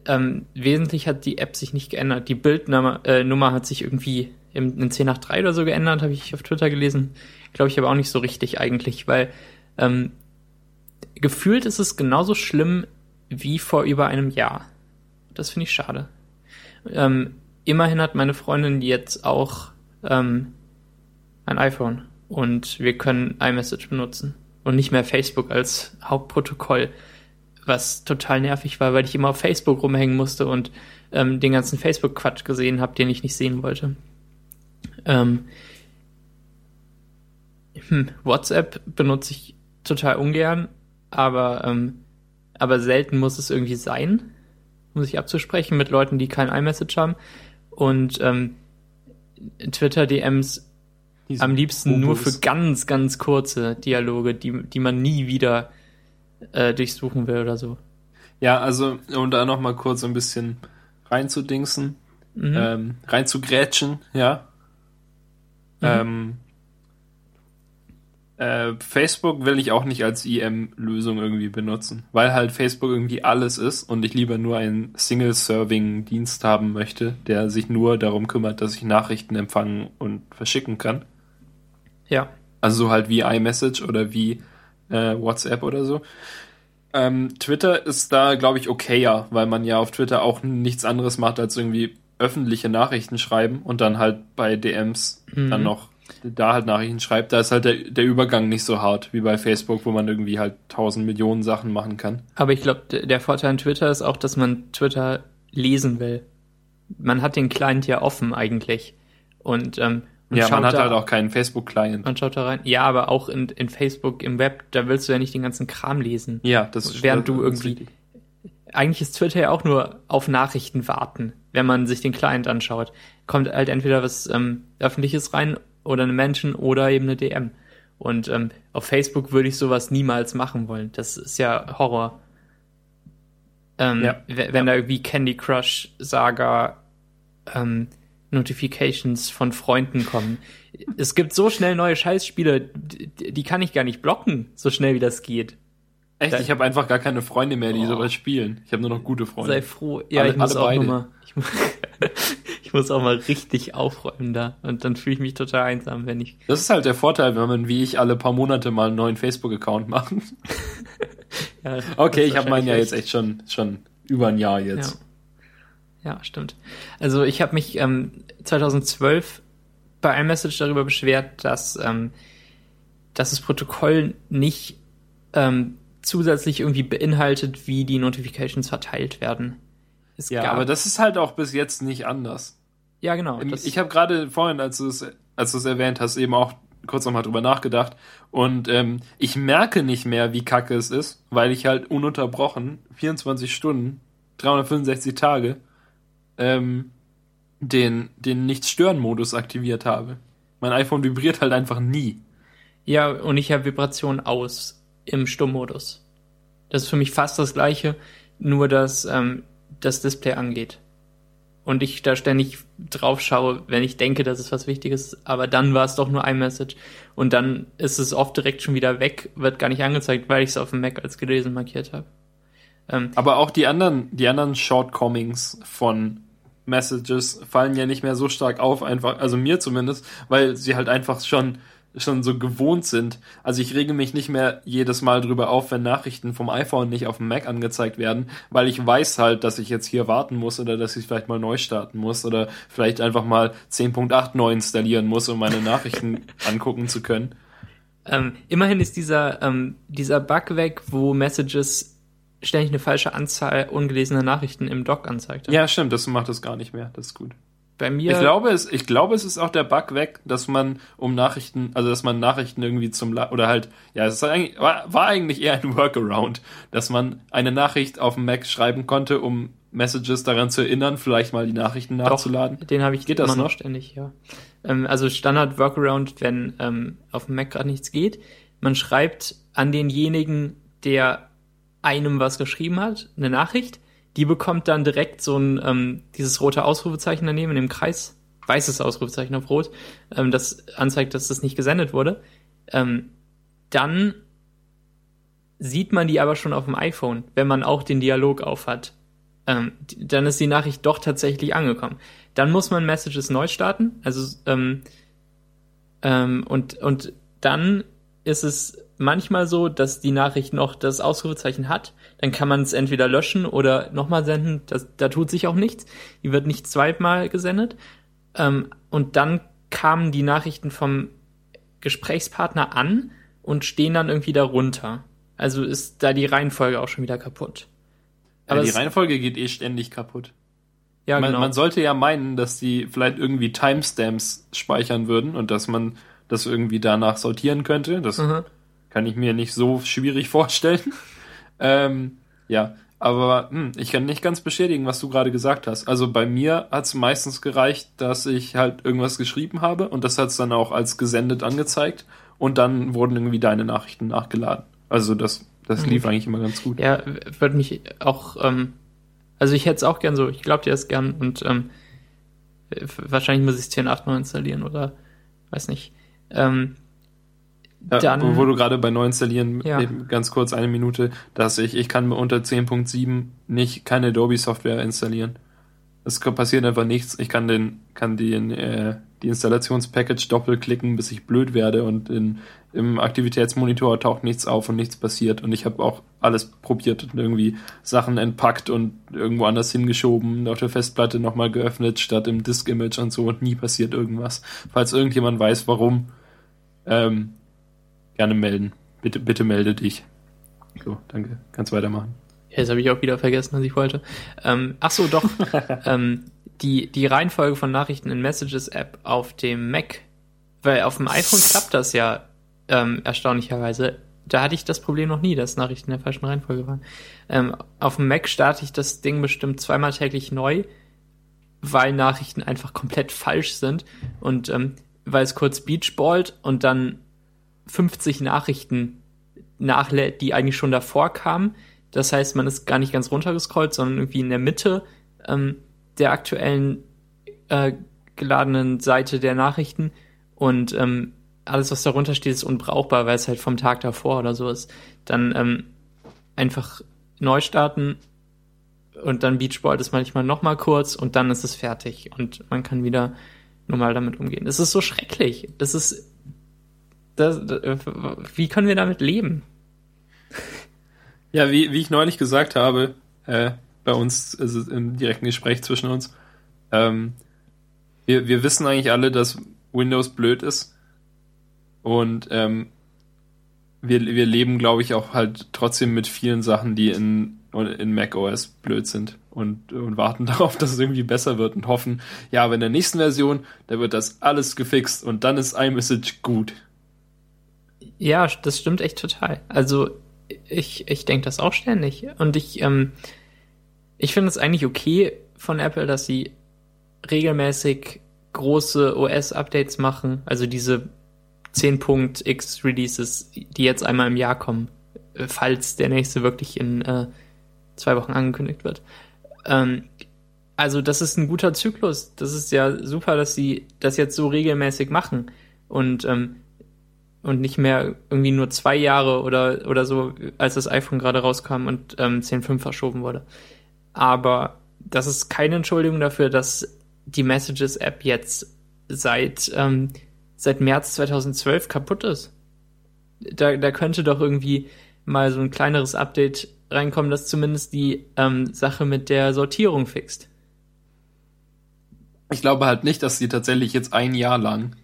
ähm, wesentlich hat die App sich nicht geändert. Die Bildnummer äh, hat sich irgendwie im, in 10 nach 3 oder so geändert, habe ich auf Twitter gelesen. Glaube ich aber auch nicht so richtig eigentlich, weil ähm, gefühlt ist es genauso schlimm wie vor über einem Jahr. Das finde ich schade. Ähm, immerhin hat meine Freundin jetzt auch ähm, ein iPhone und wir können iMessage benutzen und nicht mehr Facebook als Hauptprotokoll was total nervig war, weil ich immer auf Facebook rumhängen musste und ähm, den ganzen Facebook-Quatsch gesehen habe, den ich nicht sehen wollte. Ähm, hm, WhatsApp benutze ich total ungern, aber, ähm, aber selten muss es irgendwie sein, um sich abzusprechen mit Leuten, die kein iMessage haben. Und ähm, Twitter-DMs am liebsten Bobos. nur für ganz, ganz kurze Dialoge, die, die man nie wieder äh, durchsuchen will oder so. Ja, also um da noch mal kurz ein bisschen reinzudingsen, mhm. ähm, reinzugrätschen, ja. Mhm. Ähm, äh, Facebook will ich auch nicht als IM-Lösung irgendwie benutzen, weil halt Facebook irgendwie alles ist und ich lieber nur einen Single-Serving-Dienst haben möchte, der sich nur darum kümmert, dass ich Nachrichten empfangen und verschicken kann. Ja. Also so halt wie iMessage oder wie äh, WhatsApp oder so. Ähm, Twitter ist da, glaube ich, okayer, weil man ja auf Twitter auch nichts anderes macht, als irgendwie öffentliche Nachrichten schreiben und dann halt bei DMs mhm. dann noch da halt Nachrichten schreibt. Da ist halt der, der Übergang nicht so hart wie bei Facebook, wo man irgendwie halt tausend Millionen Sachen machen kann. Aber ich glaube, der Vorteil an Twitter ist auch, dass man Twitter lesen will. Man hat den Client ja offen eigentlich. Und ähm, und ja, man hat da, halt auch keinen Facebook-Client. Man schaut da rein. Ja, aber auch in, in Facebook, im Web, da willst du ja nicht den ganzen Kram lesen. Ja, das ist Während das, du irgendwie. Eigentlich ist Twitter ja auch nur auf Nachrichten warten, wenn man sich den Client anschaut. Kommt halt entweder was ähm, Öffentliches rein oder eine Menschen oder eben eine DM. Und ähm, auf Facebook würde ich sowas niemals machen wollen. Das ist ja Horror. Ähm, ja. Wenn ja. da irgendwie Candy Crush Saga ähm, Notifications von Freunden kommen. Es gibt so schnell neue Scheißspiele, die kann ich gar nicht blocken, so schnell wie das geht. Echt? Da, ich habe einfach gar keine Freunde mehr, die oh. sowas spielen. Ich habe nur noch gute Freunde. Sei froh. Ja, alle, ich muss auch mal, ich, muss, ich muss auch mal richtig aufräumen da. Und dann fühle ich mich total einsam, wenn ich. Das ist halt der Vorteil, wenn man wie ich alle paar Monate mal einen neuen Facebook-Account macht. ja, okay, ich habe meinen ja jetzt echt schon, schon über ein Jahr jetzt. Ja. Ja, stimmt. Also ich habe mich ähm, 2012 bei iMessage darüber beschwert, dass, ähm, dass das Protokoll nicht ähm, zusätzlich irgendwie beinhaltet, wie die Notifications verteilt werden. Es ja, aber das ist halt auch bis jetzt nicht anders. Ja, genau. ich habe gerade vorhin, als du es als du es erwähnt hast, eben auch kurz nochmal drüber nachgedacht. Und ähm, ich merke nicht mehr, wie kacke es ist, weil ich halt ununterbrochen 24 Stunden, 365 Tage ähm, den, den Nicht-Stören-Modus aktiviert habe. Mein iPhone vibriert halt einfach nie. Ja, und ich habe Vibration aus im Stummmodus. Das ist für mich fast das gleiche, nur dass ähm, das Display angeht. Und ich da ständig drauf schaue, wenn ich denke, dass es was Wichtiges aber dann war es doch nur iMessage. Und dann ist es oft direkt schon wieder weg, wird gar nicht angezeigt, weil ich es auf dem Mac als gelesen markiert habe. Ähm, aber auch die anderen, die anderen Shortcomings von Messages fallen ja nicht mehr so stark auf, einfach, also mir zumindest, weil sie halt einfach schon schon so gewohnt sind. Also ich rege mich nicht mehr jedes Mal drüber auf, wenn Nachrichten vom iPhone nicht auf dem Mac angezeigt werden, weil ich weiß halt, dass ich jetzt hier warten muss oder dass ich vielleicht mal neu starten muss oder vielleicht einfach mal 10.8 neu installieren muss, um meine Nachrichten angucken zu können. Ähm, immerhin ist dieser, ähm, dieser Bug weg, wo Messages ständig eine falsche Anzahl ungelesener Nachrichten im Doc anzeigt. Ja, stimmt, das macht es gar nicht mehr. Das ist gut. Bei mir. Ich glaube, es, ich glaube, es ist auch der Bug weg, dass man um Nachrichten, also dass man Nachrichten irgendwie zum oder halt, ja, es eigentlich, war, war eigentlich eher ein Workaround, dass man eine Nachricht auf dem Mac schreiben konnte, um Messages daran zu erinnern, vielleicht mal die Nachrichten nachzuladen. Doch, den habe ich Geht das noch? ständig, ja. Ähm, also Standard Workaround, wenn ähm, auf dem Mac gerade nichts geht. Man schreibt an denjenigen, der einem was geschrieben hat, eine Nachricht. Die bekommt dann direkt so ein ähm, dieses rote Ausrufezeichen daneben in dem Kreis, weißes Ausrufezeichen auf rot, ähm, das anzeigt, dass das nicht gesendet wurde. Ähm, dann sieht man die aber schon auf dem iPhone, wenn man auch den Dialog aufhat. Ähm, dann ist die Nachricht doch tatsächlich angekommen. Dann muss man Messages neu starten. Also ähm, ähm, und und dann ist es manchmal so, dass die Nachricht noch das Ausrufezeichen hat. Dann kann man es entweder löschen oder nochmal senden. Das, da tut sich auch nichts. Die wird nicht zweimal gesendet. Ähm, und dann kamen die Nachrichten vom Gesprächspartner an und stehen dann irgendwie darunter. Also ist da die Reihenfolge auch schon wieder kaputt. Aber die es- Reihenfolge geht eh ständig kaputt. ja, man, genau. man sollte ja meinen, dass die vielleicht irgendwie Timestamps speichern würden und dass man das irgendwie danach sortieren könnte. Das Mhm. kann ich mir nicht so schwierig vorstellen. ähm, ja, aber hm, ich kann nicht ganz bestätigen, was du gerade gesagt hast. Also bei mir hat es meistens gereicht, dass ich halt irgendwas geschrieben habe und das hat es dann auch als gesendet angezeigt und dann wurden irgendwie deine Nachrichten nachgeladen. Also das, das Mhm. lief eigentlich immer ganz gut. Ja, würde mich auch, ähm, also ich hätte es auch gern so, ich glaube dir das gern und ähm, wahrscheinlich muss ich es 10.8 neu installieren oder weiß nicht. Ähm, Ja, dann, wo, du gerade bei neu installieren, Ja. eben ganz kurz eine Minute, dass ich, ich kann unter 10.7 nicht keine Adobe Software installieren. Es passiert einfach nichts. Ich kann den, kann den, äh, die Installationspackage doppelklicken, bis ich blöd werde und in, im Aktivitätsmonitor taucht nichts auf und nichts passiert. Und ich habe auch alles probiert und irgendwie Sachen entpackt und irgendwo anders hingeschoben, auf der Festplatte nochmal geöffnet, statt im Disk-Image und so und nie passiert irgendwas. Falls irgendjemand weiß, warum, ähm, gerne melden. Bitte, bitte melde dich. So, danke. Kannst weitermachen. Jetzt habe ich auch wieder vergessen, was ich wollte. Ähm, ach so, doch. ähm, die, die Reihenfolge von Nachrichten in Messages-App auf dem Mac, weil auf dem iPhone klappt das ja ähm, erstaunlicherweise. Da hatte ich das Problem noch nie, dass Nachrichten in der falschen Reihenfolge waren. Ähm, auf dem Mac starte ich das Ding bestimmt zweimal täglich neu, weil Nachrichten einfach komplett falsch sind und ähm, weil es kurz beachballt und dann 50 Nachrichten nachlädt, die eigentlich schon davor kamen. Das heißt, man ist gar nicht ganz runtergescrollt, sondern irgendwie in der Mitte ähm, der aktuellen äh, geladenen Seite der Nachrichten und ähm, alles, was darunter steht, ist unbrauchbar, weil es halt vom Tag davor oder so ist. Dann ähm, einfach neu starten und dann Beachball ist manchmal noch mal kurz und dann ist es fertig und man kann wieder normal damit umgehen. Das ist so schrecklich. Das ist das, wie können wir damit leben? Ja, wie, wie ich neulich gesagt habe, äh, bei uns, also im direkten Gespräch zwischen uns, ähm, wir, wir wissen eigentlich alle, dass Windows blöd ist. Und ähm, wir, wir leben, glaube ich, auch halt trotzdem mit vielen Sachen, die in, in macOS blöd sind. Und, und warten darauf, dass es irgendwie besser wird und hoffen, ja, aber in der nächsten Version, da wird das alles gefixt und dann ist iMessage gut. Ja, das stimmt echt total. Also ich, ich denke das auch ständig. Und ich, ähm, ich finde es eigentlich okay von Apple, dass sie regelmäßig große OS-Updates machen. Also diese 10.x Releases, die jetzt einmal im Jahr kommen, äh, falls der nächste wirklich in äh, zwei Wochen angekündigt wird. Ähm, also das ist ein guter Zyklus. Das ist ja super, dass sie das jetzt so regelmäßig machen. Und ähm, und nicht mehr irgendwie nur zwei Jahre oder, oder so, als das iPhone gerade rauskam und ähm, 10.5 verschoben wurde. Aber das ist keine Entschuldigung dafür, dass die Messages-App jetzt seit, ähm, seit März 2012 kaputt ist. Da, da könnte doch irgendwie mal so ein kleineres Update reinkommen, das zumindest die ähm, Sache mit der Sortierung fixt. Ich glaube halt nicht, dass sie tatsächlich jetzt ein Jahr lang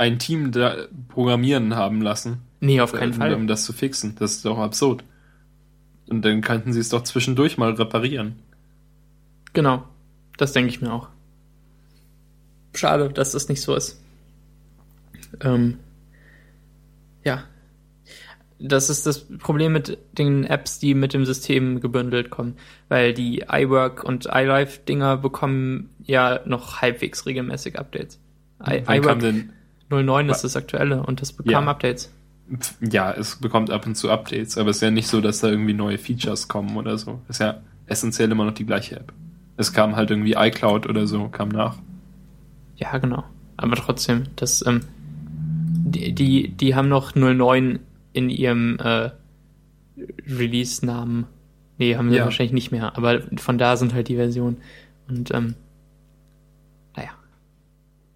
ein Team da programmieren haben lassen, Nee, auf keinen um, Fall. um das zu fixen. Das ist doch absurd. Und dann könnten sie es doch zwischendurch mal reparieren. Genau. Das denke ich mir auch. Schade, dass das nicht so ist. Ähm, ja. das ist das Problem mit den Apps, die mit dem System gebündelt kommen, weil die iWork und iLife Dinger bekommen ja noch halbwegs regelmäßig Updates. I Wann kam iWork denn, 09 ist das aktuelle und das bekam Ja. Updates. ja, es bekommt ab und zu Updates, aber es ist ja nicht so, dass da irgendwie neue Features kommen oder so. Ist ja essentiell immer noch die gleiche App. Es kam halt irgendwie iCloud oder so, kam nach. Ja, genau. Aber trotzdem, das, ähm, die, die, die haben noch 09 in ihrem äh, Release-Namen. Nee, haben sie Ja. wahrscheinlich nicht mehr, aber von da sind halt die Versionen. Und ähm.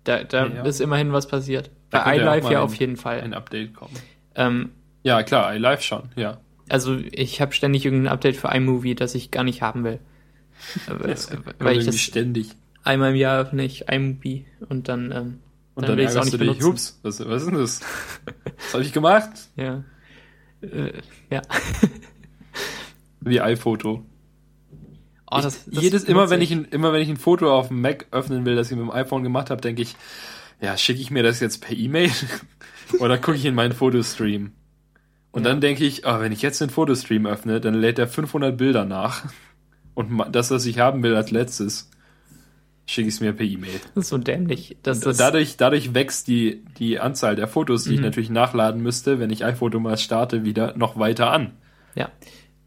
Da, da Ja, ja. ist immerhin was passiert. Da Bei iLife ja auf jeden Fall. Ein Update kommen. Ähm, Ja, klar, iLive schon, ja. also ich habe ständig irgendein Update für iMovie, das ich gar nicht haben will. Äh, Das weil ich das ständig. einmal im Jahr öffne ich iMovie und dann, ähm, Und dann dann, will ich's auch nicht dich, benutzen. ups, was, was ist denn das? Was habe ich gemacht? ja. Äh, ja. Wie iPhoto. Oh, ich, das, das jedes, immer wenn ich, ein, immer wenn ich ein Foto auf dem Mac öffnen will, das ich mit dem iPhone gemacht habe, denke ich, ja, schicke ich mir das jetzt per E-Mail oder gucke ich in meinen Fotostream? Und Ja. dann denke ich, oh, wenn ich jetzt den Fotostream öffne, dann lädt er 500 Bilder nach. Und das, was ich haben will als letztes, schicke ich es mir per E-Mail. Das ist so dämlich. Dass das, dadurch, dadurch wächst die, die Anzahl der Fotos, die ich Mhm. natürlich nachladen müsste, wenn ich iPhoto mal starte, wieder noch weiter an. ja.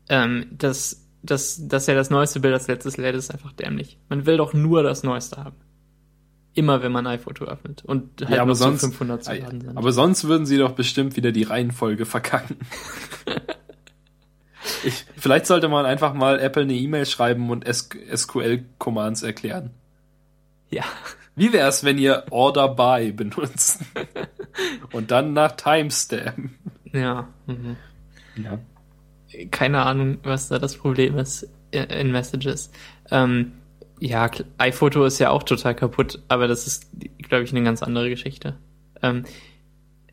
Ähm, das, das, dass ja das neueste Bild als letztes lädt, ist einfach dämlich. Man will doch nur das Neueste haben. Immer, wenn man iPhoto öffnet. Und halt Ja, aber so sonst- 500 zu laden sind. Aber sonst würden sie doch bestimmt wieder die Reihenfolge verkacken. ich, vielleicht sollte man einfach mal Apple eine E-Mail schreiben und SQL-Commands erklären. ja. Wie wäre es, wenn ihr Order by benutzt? und dann nach Timestamp. Ja. Mhm. Ja. Keine Ahnung, was da das Problem ist i- in Messages. Ähm, ja, iPhoto ist ja auch total kaputt, aber das ist, glaube ich, eine ganz andere Geschichte. Ähm,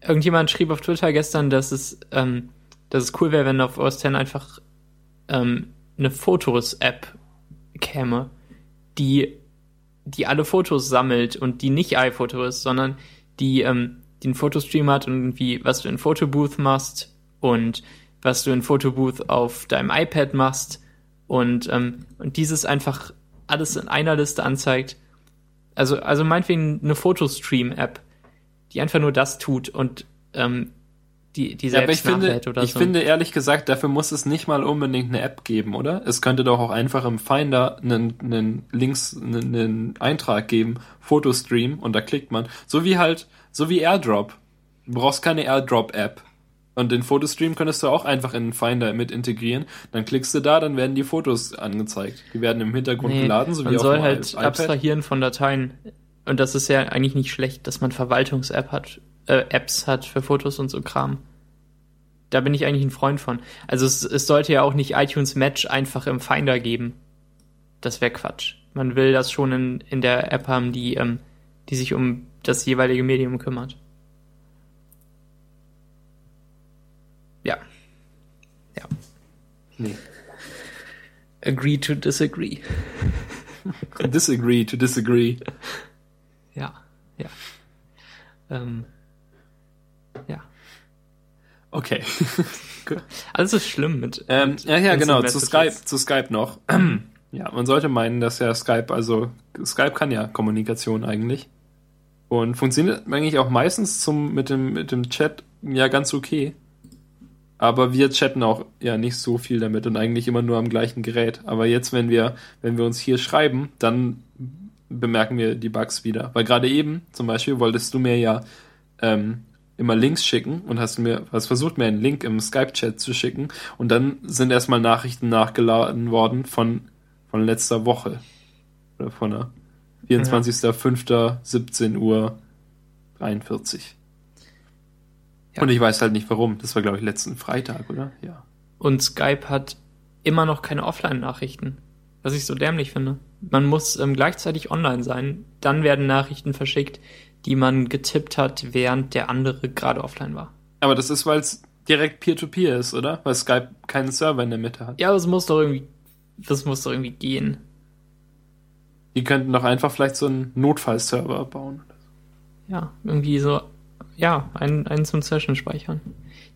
irgendjemand schrieb auf Twitter gestern, dass es, ähm, dass es cool wäre, wenn auf OS X einfach ähm, eine Fotos-App käme, die, die alle Fotos sammelt und die nicht iPhoto ist, sondern die, ähm, einen Fotostream hat und irgendwie, was du in Photobooth machst und was du in Photobooth auf deinem iPad machst und, ähm, und dieses einfach alles in einer Liste anzeigt. Also, also meinetwegen eine Fotostream-App, die einfach nur das tut und ähm, die, die Ja, aber ich selbst finde, oder ich so. finde ehrlich gesagt, dafür muss es nicht mal unbedingt eine App geben, oder? Es könnte doch auch einfach im Finder einen, einen Links, einen, einen Eintrag geben, Fotostream, und da klickt man. So wie halt, so wie AirDrop. Du brauchst keine AirDrop-App. Und den Fotostream könntest du auch einfach in den Finder mit integrieren. Dann klickst du da, dann werden die Fotos angezeigt. Die werden im Hintergrund Nee, geladen, so man wie soll auf dem halt iPad. abstrahieren von Dateien. Und das ist ja eigentlich nicht schlecht, dass man Verwaltungs-App hat, äh, Apps hat für Fotos und so Kram. Da bin ich eigentlich ein Freund von. Also es, es sollte ja auch nicht iTunes Match einfach im Finder geben. Das wäre Quatsch. Man will das schon in, in der App haben, die, ähm, die sich um das jeweilige Medium kümmert. Ja. Ja. Nee. Agree to disagree. Disagree to disagree. Ja, ja. Ähm, ja. Okay. Alles ist schlimm mit. Ähm, mit ja, ja, genau, zu. Skype, zu Skype noch. ja, man sollte meinen, dass ja Skype, also Skype kann ja Kommunikation eigentlich. Und funktioniert eigentlich auch meistens zum, mit dem, mit dem Chat ja ganz okay. Aber wir chatten auch ja nicht so viel damit und eigentlich immer nur am gleichen Gerät. Aber jetzt, wenn wir, wenn wir uns hier schreiben, dann bemerken wir die Bugs wieder. Weil gerade eben, zum Beispiel, wolltest du mir ja ähm, immer Links schicken und hast mir hast versucht, mir einen Link im Skype-Chat zu schicken und dann sind erstmal Nachrichten nachgeladen worden von, von letzter Woche. Oder von der 24.05.17 Uhr 43. Ja. Und ich weiß halt nicht warum. Das war, glaube ich, letzten Freitag, oder? Ja. Und Skype hat immer noch keine Offline-Nachrichten. Was ich so dämlich finde. Man muss ähm, gleichzeitig online sein. Dann werden Nachrichten verschickt, die man getippt hat, während der andere gerade offline war. Aber das ist, weil es direkt Peer-to-Peer ist, oder? Weil Skype keinen Server in der Mitte hat. Ja, aber es muss doch irgendwie, das muss doch irgendwie gehen. Die könnten doch einfach vielleicht so einen Notfallserver bauen. Ja, irgendwie so ja, einen, einen zum Zwischenspeichern.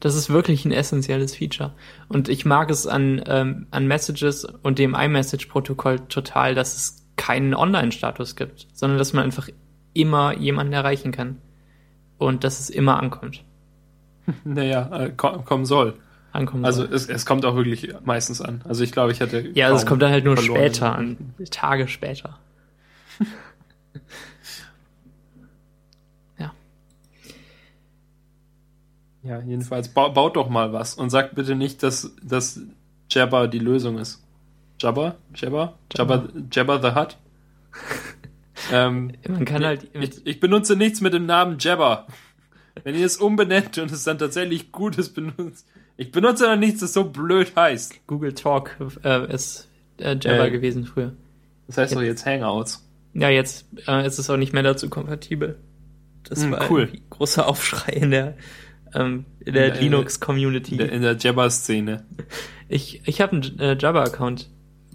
Das ist wirklich ein essentielles Feature. Und ich mag es an, ähm, an Messages und dem iMessage-Protokoll total, dass es keinen Online-Status gibt, sondern dass man einfach immer jemanden erreichen kann. Und dass es immer ankommt. Naja, äh, kom kommen soll. Ankommen Also soll. es, es kommt auch wirklich meistens an. Also ich glaube, ich hatte. Ja, also es kommt dann halt nur später an. Tage später. ja. Ja, jedenfalls ba baut doch mal was und sagt bitte nicht, dass, dass Jabba die Lösung ist. Jabba? Jabba? Jabba, Jabba the Hutt? ähm, Man kann halt ich, ich benutze nichts mit dem Namen Jabba. Wenn ihr es umbenennt und es dann tatsächlich Gutes benutzt. Ich benutze dann nichts, das so blöd heißt. Google Talk äh, ist äh, Jabba Äh. gewesen früher. Das heißt doch jetzt Hangouts. Ja, jetzt äh, ist es auch nicht mehr dazu kompatibel. Das Hm, war cool. irgendwie großer Aufschrei in der, ähm, in der In der- Linux-Community. In der, der Jabba-Szene. Ich, ich habe einen äh, Jabba-Account,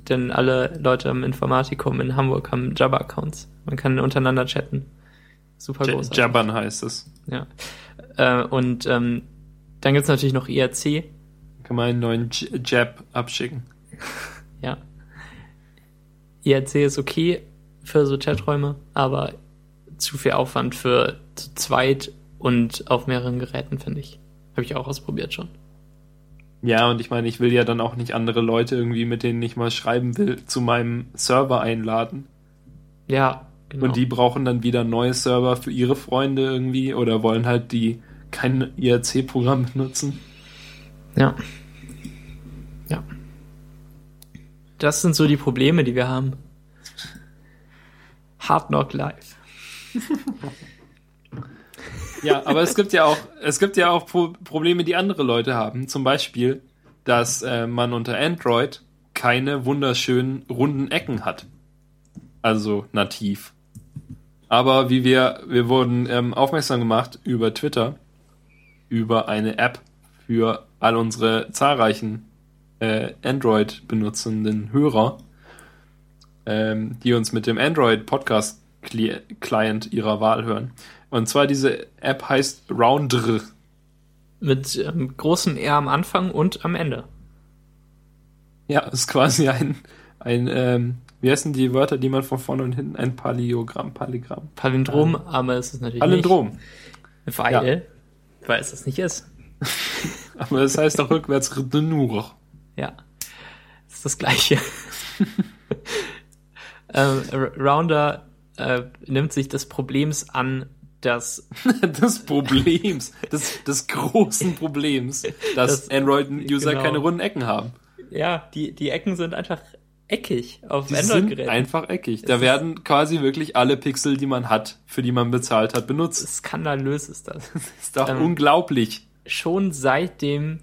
denn alle Leute im Informatikum in Hamburg haben Jabba-Accounts. Man kann untereinander chatten. Super J- großartig. Jabban heißt es. Ja. Äh, und ähm, dann gibt's natürlich noch IRC. Kann man einen neuen J Jab abschicken. Ja. IRC ist okay für so Chaträume, aber zu viel Aufwand für zu zweit und auf mehreren Geräten, finde ich. Habe ich auch ausprobiert schon. Ja, und ich meine, ich will ja dann auch nicht andere Leute irgendwie, mit denen ich mal schreiben will, zu meinem Server einladen. Ja, genau. Und die brauchen dann wieder neue Server für ihre Freunde irgendwie oder wollen halt die kein IRC-Programm benutzen. Ja. Ja. Das sind so die Probleme, die wir haben. Hard Knock Live. Ja, aber es gibt ja auch, es gibt ja auch Pro Probleme, die andere Leute haben. Zum Beispiel, dass äh, man unter Android keine wunderschönen runden Ecken hat. Also nativ. Aber wie wir, wir wurden ähm, aufmerksam gemacht über Twitter, über eine App für all unsere zahlreichen äh, Android-benutzenden Hörer, ähm, die uns mit dem Android-Podcast-Client ihrer Wahl hören. Und zwar diese App heißt Roundr. Mit ähm, großem R am Anfang und am Ende. Ja, ist quasi ein, ein ähm, wie heißen die Wörter, die man von vorne und hinten, ein Paliogramm, Palligramm. Palindrom, aber es ist natürlich Palindrom. nicht. Weil, weil es das nicht ist. Aber es heißt auch rückwärts Rdenur. Ja. Ist das Gleiche. ähm, Rounder äh, nimmt sich des Problems an, dass Des Problems, des, des großen Problems, dass Das- Android-User genau. keine runden Ecken haben. ja, die, die Ecken sind einfach eckig auf Android-Geräten. einfach eckig. Da werden quasi wirklich alle Pixel, die man hat, für die man bezahlt hat, benutzt. Skandalös ist das. ist doch Ähm, unglaublich. Schon seit dem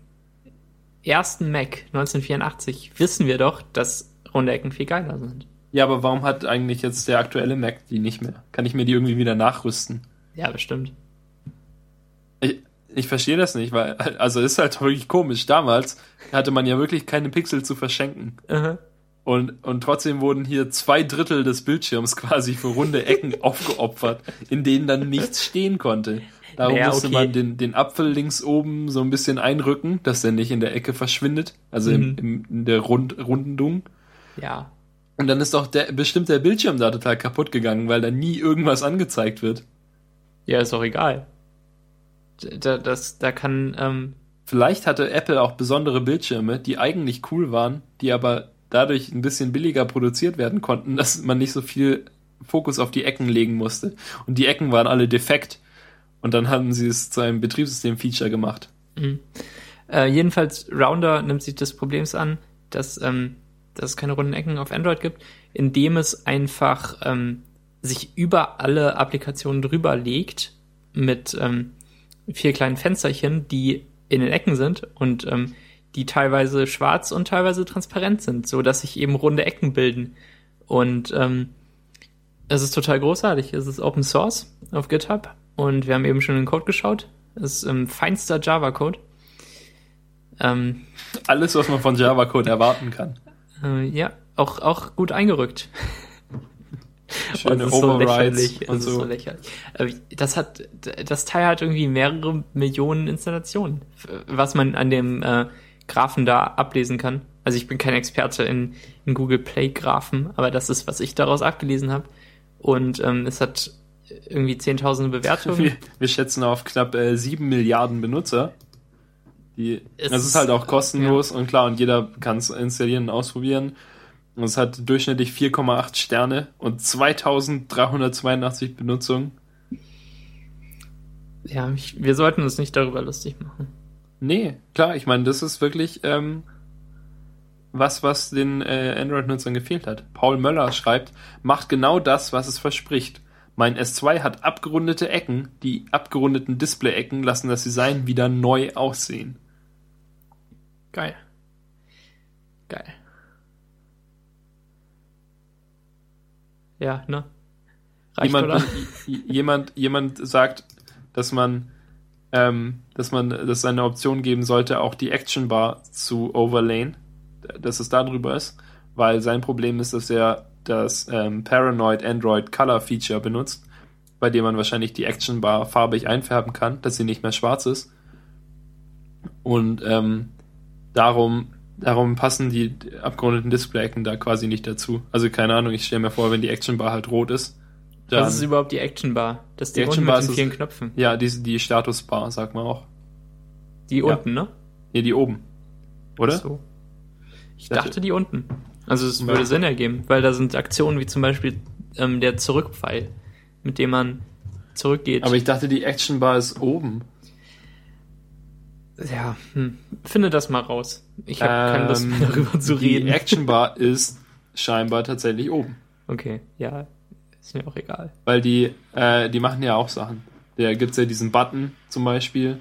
ersten Mac 1984 wissen wir doch, dass runde Ecken viel geiler sind. Ja, aber warum hat eigentlich jetzt der aktuelle Mac die nicht mehr? Kann ich mir die irgendwie wieder nachrüsten? Ja, bestimmt. Ich, ich verstehe das nicht, weil, also ist halt wirklich komisch. Damals hatte man ja wirklich keine Pixel zu verschenken. Und, und trotzdem wurden hier zwei Drittel des Bildschirms quasi für runde Ecken aufgeopfert, in denen dann nichts stehen konnte. Darum Naja, musste okay. man den, den Apfel links oben so ein bisschen einrücken, dass der nicht in der Ecke verschwindet, also Mhm. im, im, in der Rund, Rundung. Ja. Und dann ist doch der, bestimmt der Bildschirm da total kaputt gegangen, weil da nie irgendwas angezeigt wird. Ja, ist auch egal. Da, das, da kann, ähm, Vielleicht hatte Apple auch besondere Bildschirme, die eigentlich cool waren, die aber dadurch ein bisschen billiger produziert werden konnten, dass man nicht so viel Fokus auf die Ecken legen musste. Und die Ecken waren alle defekt. Und dann haben sie es zu einem Betriebssystem-Feature gemacht. Äh, jedenfalls, Rounder nimmt sich des Problems an, dass, ähm, dass es keine runden Ecken auf Android gibt, indem es einfach ähm, sich über alle Applikationen drüber legt mit ähm, vier kleinen Fensterchen, die in den Ecken sind und ähm, die teilweise schwarz und teilweise transparent sind, so dass sich eben runde Ecken bilden. Und ähm, es ist total großartig. Es ist Open Source auf GitHub und wir haben eben schon den Code geschaut. Es ist ähm, feinster Java-Code. Ähm, Alles, was man von Java-Code erwarten kann. äh, ja, auch, auch gut eingerückt. Schöne ist so lächerlich. und so. so lächerlich. Aber Das hat, das Teil hat irgendwie mehrere Millionen Installationen, was man an dem äh, Graphen da ablesen kann. Also ich bin kein Experte in, in Google Play Graphen, aber das ist, was ich daraus abgelesen habe. Und ähm, es hat irgendwie zehntausende Bewertungen. Wir, wir schätzen auf knapp äh, 7 Milliarden Benutzer. Die, Es das ist ist, halt auch kostenlos und klar, und jeder kann es installieren und ausprobieren. Und es hat durchschnittlich 4,8 Sterne und 2382 Benutzungen. Ja, ich, wir sollten uns nicht darüber lustig machen. Nee, klar, ich meine, das ist wirklich ähm, was, was den äh, Android-Nutzern gefehlt hat. Paul Möller schreibt, macht genau das, was es verspricht. Mein S2 hat abgerundete Ecken. Die abgerundeten Display-Ecken lassen das Design wieder neu aussehen. Geil. Geil. Ja, ne? Reicht, jemand, jemand, jemand sagt, dass man, ähm, dass man, dass es eine Option geben sollte, auch die Action Bar zu overlayen, dass es da drüber ist, weil sein Problem ist, dass er das ähm, Paranoid Android Color Feature benutzt, bei dem man wahrscheinlich die Action Bar farbig einfärben kann, dass sie nicht mehr schwarz ist. Und ähm, darum, darum passen die abgerundeten Display-Ecken da quasi nicht dazu. Also keine Ahnung, ich stelle mir vor, wenn die Action Bar halt rot ist, dann, Was ist überhaupt die Action Bar? Das ist die, Die unten Action mit den ist- vielen Knöpfen. ja, die, die Statusbar, sagt man auch. Die Ja. unten, ne? Nee, die oben. Oder? Ach So. Ich Das- dachte die unten. Also es Ja. würde Sinn ergeben, weil da sind Aktionen wie zum Beispiel ähm, der Zurückpfeil, mit dem man zurückgeht. Aber ich dachte, die Action Bar ist oben. Ja, hm. finde das mal raus. Ich habe keine Lust mehr darüber zu Ähm, die reden. Action Bar ist scheinbar tatsächlich oben. Okay, ja, ist mir auch egal. Weil die, äh, die machen ja auch Sachen. Da gibt's ja diesen Button zum Beispiel.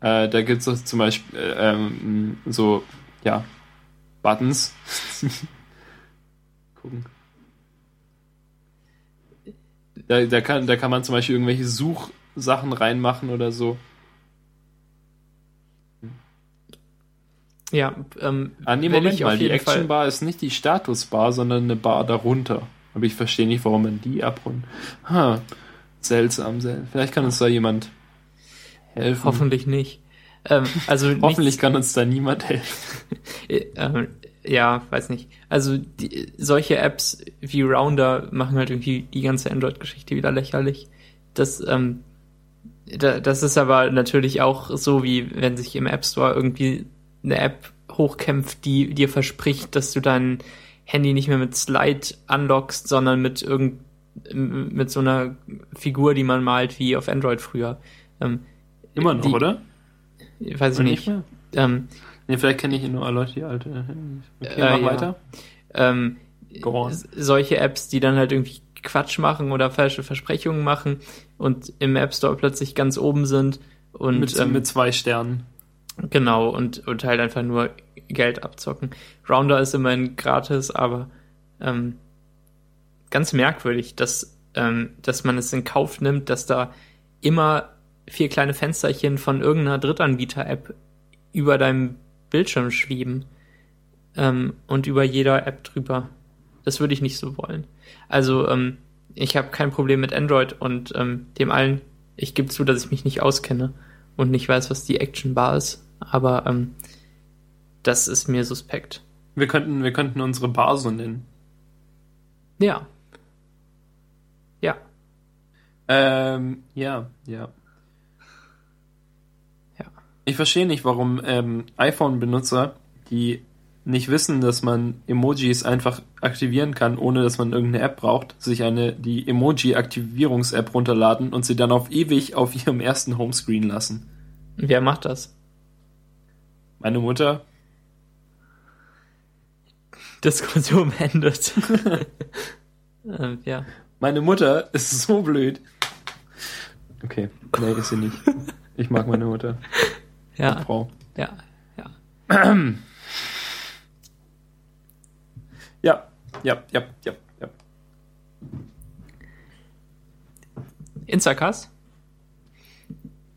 Äh, da gibt's es zum Beispiel äh, ähm, so, ja, Buttons. Gucken. Da, da, kann, da kann man zum Beispiel irgendwelche Suchsachen reinmachen oder so. Ja, ähm, Ah, nee, Moment mal, die Action Bar ist nicht die Statusbar, sondern eine Bar darunter. Aber ich verstehe nicht, warum man die abrundet. Ha, seltsam, sel Vielleicht kann uns da jemand helfen. Hoffentlich nicht. Ähm, also Hoffentlich kann uns da niemand helfen. äh, ja, weiß nicht. Also die, solche Apps wie Rounder machen halt irgendwie die ganze Android-Geschichte wieder lächerlich. Das, ähm, da, das ist aber natürlich auch so, wie wenn sich im App Store irgendwie eine App hochkämpft, die dir verspricht, dass du dein Handy nicht mehr mit Slide unlockst, sondern mit irgend mit so einer Figur, die man malt, wie auf Android früher. Ähm, Immer noch, die, oder? Weiß ich nicht. mehr? Ähm, Nee, vielleicht kenne ich nur Leute, die alte. Okay, Äh, mach ja. weiter. ähm, Go on. s- solche Apps, die dann halt irgendwie Quatsch machen oder falsche Versprechungen machen und im App Store plötzlich ganz oben sind und mit, ähm, mit zwei Sternen. Genau und, und halt einfach nur Geld abzocken. Rounder ist immerhin gratis, aber ähm, ganz merkwürdig, dass, ähm, dass man es in Kauf nimmt, dass da immer vier kleine Fensterchen von irgendeiner Drittanbieter-App über deinem Bildschirm schweben ähm, und über jeder App drüber. Das würde ich nicht so wollen. Also ähm, ich habe kein Problem mit Android und ähm, dem allen. Ich gebe zu, dass ich mich nicht auskenne und nicht weiß, was die Action Bar ist, aber ähm, das ist mir suspekt. Wir könnten, wir könnten unsere Bar so nennen. Ja. Ja. Ähm, ja, ja. Ja. Ich verstehe nicht, warum ähm, iPhone-Benutzer, die nicht wissen, dass man Emojis einfach aktivieren kann, ohne dass man irgendeine App braucht, sich eine die Emoji-Aktivierungs-App runterladen und sie dann auf ewig auf ihrem ersten Homescreen lassen. Wer macht das? Meine Mutter, Diskussion beendet. ähm, ja. meine Mutter ist so blöd. Okay, nee, ist sie nicht. Ich mag meine Mutter. Ja. Frau. Ja. Ja. Ja, ja, ja, ja, ja. Instacast?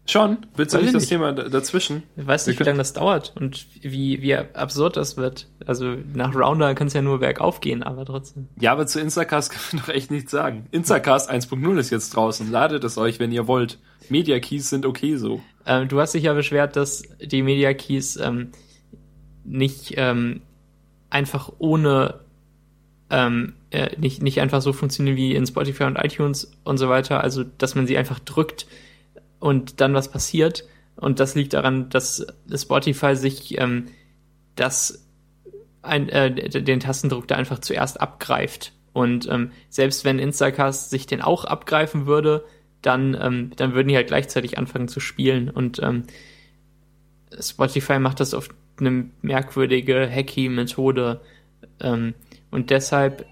Schon? Willst du nicht ich das nicht. Thema dazwischen? Ich weiß nicht, wie lange das dauert und wie, wie absurd das wird. Also nach Rounder kann es ja nur bergauf gehen, aber trotzdem. Ja, aber zu Instacast kann man doch echt nichts sagen. Instacast 1.0 ist jetzt draußen. Ladet es euch, wenn ihr wollt. Media Keys sind okay so. Ähm, du hast dich ja beschwert, dass die Media Keys ähm, nicht ähm, einfach ohne ähm, äh, nicht, nicht einfach so funktionieren wie in Spotify und iTunes und so weiter. Also dass man sie einfach drückt und dann was passiert. Und das liegt daran, dass Spotify sich ähm, das ein, äh, den Tastendruck da einfach zuerst abgreift. Und ähm, selbst wenn Instacast sich den auch abgreifen würde, dann, ähm, dann würden die halt gleichzeitig anfangen zu spielen. Und ähm, Spotify macht das auf eine merkwürdige, hacky Methode. Ähm, und deshalb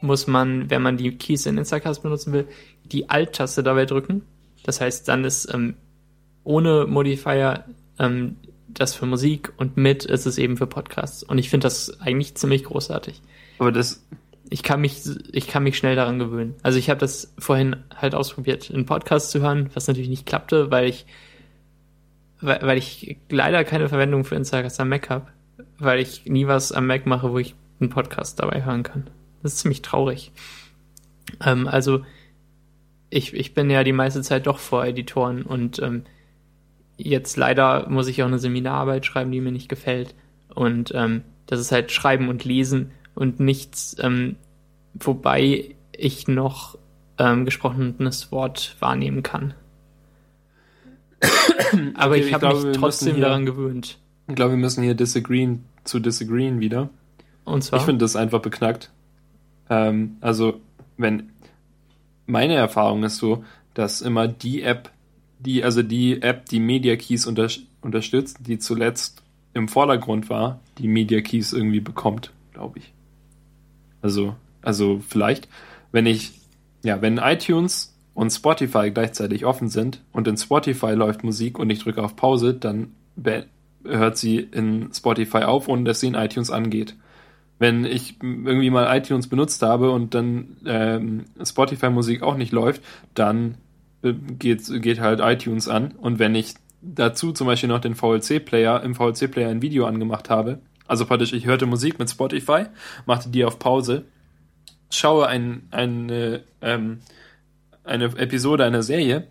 muss man, wenn man die Keys in Instacast benutzen will, die Alt-Taste dabei drücken. Das heißt, dann ist ähm, ohne Modifier ähm, das für Musik und mit ist es eben für Podcasts. Und ich finde das eigentlich ziemlich großartig. Aber das, Ich kann mich, ich kann mich schnell daran gewöhnen. Also ich habe das vorhin halt ausprobiert, einen Podcast zu hören, was natürlich nicht klappte, weil ich, weil, weil ich leider keine Verwendung für Instacast am Mac habe, weil ich nie was am Mac mache, wo ich einen Podcast dabei hören kann. Das ist ziemlich traurig. Ähm, also ich, ich bin ja die meiste Zeit doch vor Editoren und ähm, jetzt leider muss ich auch eine Seminararbeit schreiben, die mir nicht gefällt. Und ähm, das ist halt Schreiben und Lesen und nichts, ähm, wobei ich noch ähm, gesprochenes Wort wahrnehmen kann. Aber Okay, ich habe mich trotzdem hier- daran gewöhnt. ich glaube, wir müssen hier disagreeen zu disagreeen wieder. Und zwar, Ich finde das einfach beknackt. Ähm, also, wenn meine Erfahrung ist so, dass immer die App, die, also die App, die Media Keys unter, unterstützt, die zuletzt im Vordergrund war, die Media Keys irgendwie bekommt, glaube ich. Also, also vielleicht, wenn ich, ja, wenn iTunes und Spotify gleichzeitig offen sind und in Spotify läuft Musik und ich drücke auf Pause, dann hört sie in Spotify auf, ohne dass sie in iTunes angeht wenn ich irgendwie mal iTunes benutzt habe und dann ähm, Spotify-Musik auch nicht läuft, dann äh, geht, geht halt iTunes an. Und wenn ich dazu zum Beispiel noch den VLC-Player, im VLC-Player ein Video angemacht habe, also praktisch, ich hörte Musik mit Spotify, machte die auf Pause, schaue ein, eine, ähm, eine Episode einer Serie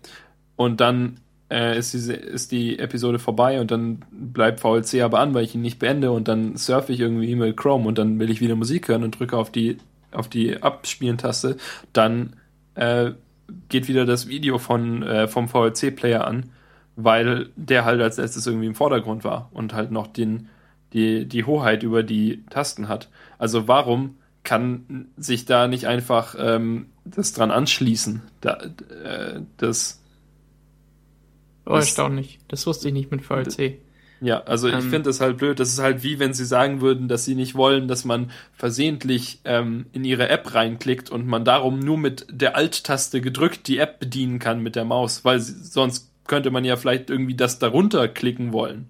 und dann äh, ist, diese, ist die Episode vorbei und dann bleibt VLC aber an, weil ich ihn nicht beende und dann surfe ich irgendwie mit Chrome und dann will ich wieder Musik hören und drücke auf die, auf die Abspielen-Taste, dann äh, geht wieder das Video von, äh, vom VLC-Player an, weil der halt als letztes irgendwie im Vordergrund war und halt noch den, die, die Hoheit über die Tasten hat. Also warum kann sich da nicht einfach ähm, das dran anschließen? Da, äh, das oh, erstaunlich. Das wusste ich nicht mit VLC. Ja, also ich Ähm. finde das halt blöd. Das ist halt wie wenn sie sagen würden, dass sie nicht wollen, dass man versehentlich ähm, in ihre App reinklickt und man darum nur mit der Alt-Taste gedrückt die App bedienen kann mit der Maus, weil sie, sonst könnte man ja vielleicht irgendwie das darunter klicken wollen.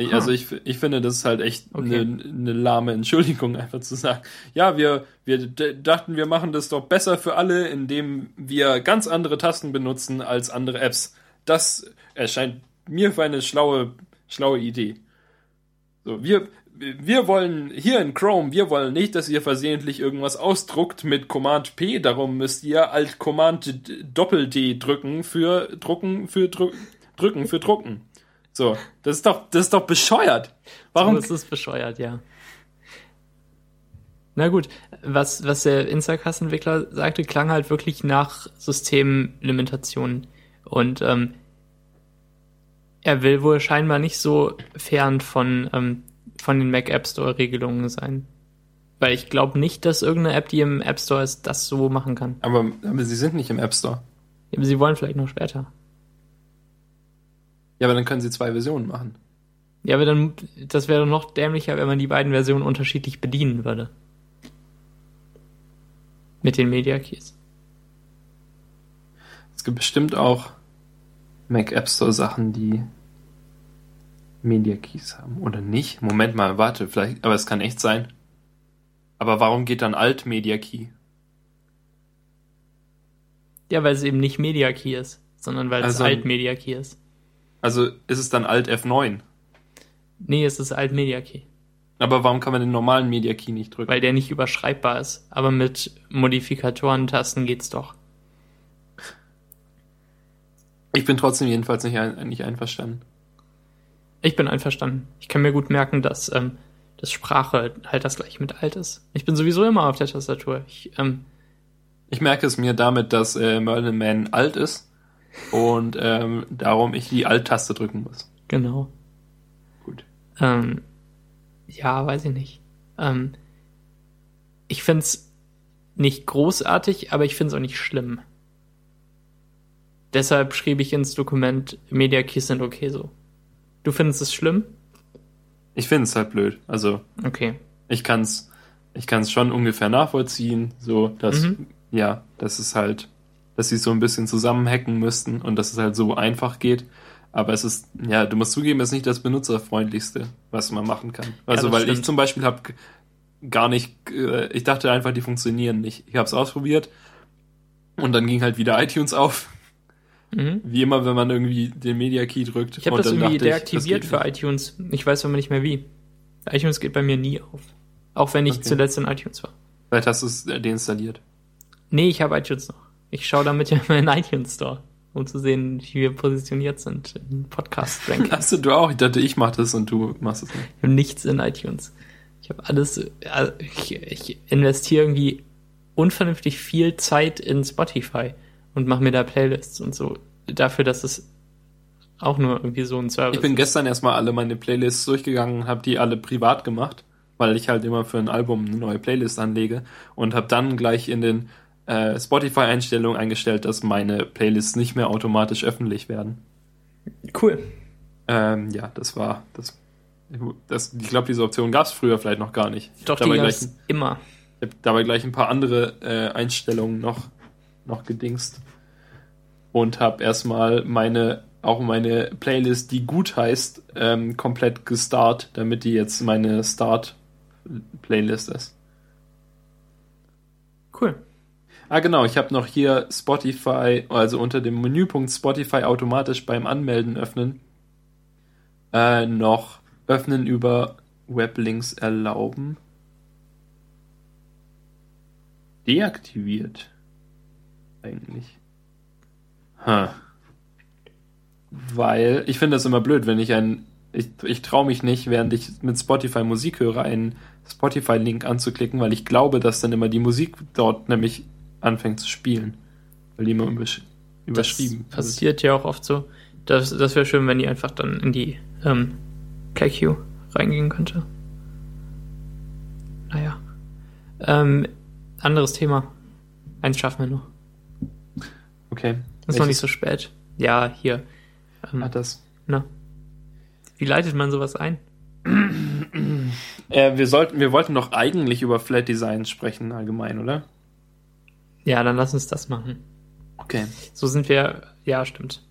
Ich, Huh. also ich, ich finde, das ist halt echt Okay. eine eine lahme Entschuldigung, einfach zu sagen, ja, wir, wir dachten, wir machen das doch besser für alle, indem wir ganz andere Tasten benutzen als andere Apps. Das erscheint mir für eine schlaue, schlaue Idee. So, wir, wir wollen hier in Chrome, wir wollen nicht, dass ihr versehentlich irgendwas ausdruckt mit Command P, darum müsst ihr Alt Command Doppel D drücken für drucken, für drü drücken, für drucken. So, das ist doch, das ist doch bescheuert. Warum? So ist es bescheuert, ja. Na gut, was, was der Instacast-Entwickler sagte, klang halt wirklich nach Systemlimitationen. Und ähm, er will wohl scheinbar nicht so fern von, ähm, von den Mac App Store-Regelungen sein. Weil ich glaube nicht, dass irgendeine App, die im App Store ist, das so machen kann. aber, aber sie sind nicht im App Store. Aber sie wollen vielleicht noch später. Ja, aber dann können sie zwei Versionen machen. Ja, aber dann, das wäre noch dämlicher, wenn man die beiden Versionen unterschiedlich bedienen würde. Mit den Media Keys. Es gibt bestimmt auch Mac App Store Sachen, die Media Keys haben. Oder nicht? Moment mal, warte, vielleicht, aber es kann echt sein. Aber warum geht dann Alt Media Key? Ja, weil es eben nicht Media Key ist, sondern weil Also- es Alt Media Key ist. Also ist es dann Alt F9. Nee, es ist Alt Media Key, Aber warum kann man den normalen Media Key nicht drücken? weil der nicht überschreibbar ist. Aber mit Modifikatoren-Tasten geht's doch. Ich bin trotzdem jedenfalls nicht, ein, nicht einverstanden. Ich bin einverstanden. Ich kann mir gut merken, dass, ähm, dass Sprache halt das gleiche mit Alt ist. Ich bin sowieso immer auf der Tastatur. Ich, ähm, Ich merke es mir damit, dass äh, Merlin Man alt ist und ähm, darum ich die Alt-Taste drücken muss. genau. Gut. Ähm, ja, weiß ich nicht. Ähm, ich find's nicht großartig, aber ich find's auch nicht schlimm. Deshalb schrieb ich ins Dokument, Media Keys sind okay so. Du findest es schlimm? Ich finde es halt blöd. Also Okay. ich kann es ich kann's schon ungefähr nachvollziehen, so dass, Mhm. ja, das ist halt, dass sie so ein bisschen zusammenhacken müssten und dass es halt so einfach geht. Aber es ist, ja, du musst zugeben, es ist nicht das benutzerfreundlichste, was man machen kann. Also, das weil ich stimmt. zum Beispiel habe gar nicht, äh, ich dachte einfach, die funktionieren nicht. Ich habe es ausprobiert und dann ging halt wieder iTunes auf. Mhm. Wie immer, wenn man irgendwie den Media Key drückt. Ich habe das irgendwie ich, das deaktiviert geht für iTunes. Ich weiß aber nicht mehr wie. iTunes geht bei mir nie auf. Auch wenn ich Okay. zuletzt in iTunes war. Vielleicht hast du es deinstalliert. Nee, ich habe iTunes noch. Ich schaue damit ja immer in iTunes Store, um zu sehen, wie wir positioniert sind im Podcast-Ranking. Hast du du auch? Ich dachte, ich mach das und du machst es nicht. Ich habe nichts in iTunes. Ich habe alles, äh, ich, ich investiere irgendwie unvernünftig viel Zeit in Spotify und mache mir da Playlists und so. Dafür, dass es auch nur irgendwie so ein Service Ich bin gestern erstmal alle meine Playlists durchgegangen, habe die alle privat gemacht, weil ich halt immer für ein Album eine neue Playlist anlege und habe dann gleich in den äh, Spotify-Einstellungen eingestellt, dass meine Playlists nicht mehr automatisch öffentlich werden. Cool. Ähm, ja, das war das. das ich glaube, diese Option gab es früher vielleicht noch gar nicht. Ich Doch, die gab's gleich, immer. ich hab dabei gleich ein paar andere äh, Einstellungen noch noch gedingst und habe erstmal meine auch meine Playlist, die gut heißt, ähm, komplett gestart, damit die jetzt meine Start-Playlist ist. Cool. Ah, genau, ich habe noch hier Spotify, also unter dem Menüpunkt Spotify automatisch beim Anmelden öffnen, äh, noch öffnen über Weblinks erlauben. Deaktiviert. Eigentlich. Ha. Weil ich finde das immer blöd, wenn ich ein. Ich, ich traue mich nicht, während ich mit Spotify Musik höre, einen Spotify-Link anzuklicken, weil ich glaube, dass dann immer die Musik dort nämlich anfängt zu spielen. Weil die immer übersch überschrieben Das passiert ja auch oft so. Das, das wäre schön, wenn die einfach dann in die ähm, Play Queue reingehen könnte. Naja. Ähm, anderes Thema. Eins schaffen wir noch. Okay. Ist noch nicht so spät. Ja, hier. Ähm, Hat das. na. Wie leitet man sowas ein? Äh, wir sollten, wir wollten doch eigentlich über Flat Designs sprechen allgemein, oder? Ja, dann lass uns das machen. Okay. So sind wir. Ja, stimmt.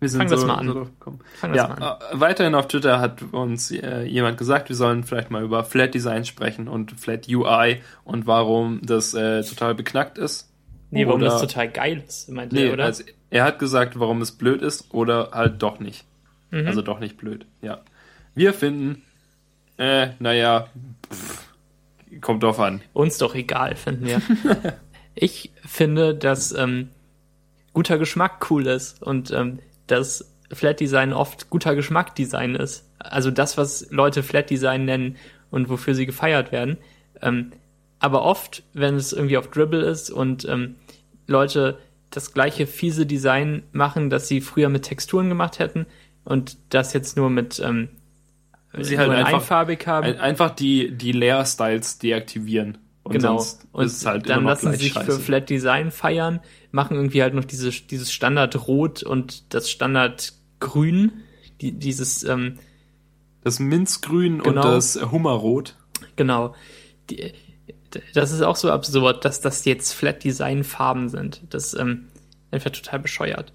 Wir sind Fang das so, mal an. so. Fangen wir Ja, mal an. äh, weiterhin auf Twitter hat uns äh, jemand gesagt, wir sollen vielleicht mal über Flat Design sprechen und Flat UI und warum das äh, total beknackt ist. Nee, warum Oder- das total geil ist, meint Nee, er, oder? also er hat gesagt, warum es blöd ist oder halt doch nicht. Mhm. Also doch nicht blöd, ja. Wir finden, äh, naja, pff, kommt drauf an. Uns doch egal, finden wir. ich finde, dass ähm, guter Geschmack cool ist und ähm, dass Flat Design oft guter Geschmack Design ist. Also das, was Leute Flat Design nennen und wofür sie gefeiert werden. Ähm, aber oft, wenn es irgendwie auf Dribble ist und ähm, Leute das gleiche fiese Design machen, das sie früher mit Texturen gemacht hätten und das jetzt nur mit ähm, Sie halt in einfach- einfarbig haben. Ein, einfach die, die Layer-Styles deaktivieren. Und genau. Und halt dann lassen sie sich für scheiße. Flat Design feiern, machen irgendwie halt noch diese, dieses Standard Rot und das Standard Grün, die, dieses, ähm, Das Minzgrün und Genau. das Hummerrot. genau. Die, das ist auch so absurd, dass das jetzt Flat Design Farben sind. Das ähm, einfach total bescheuert.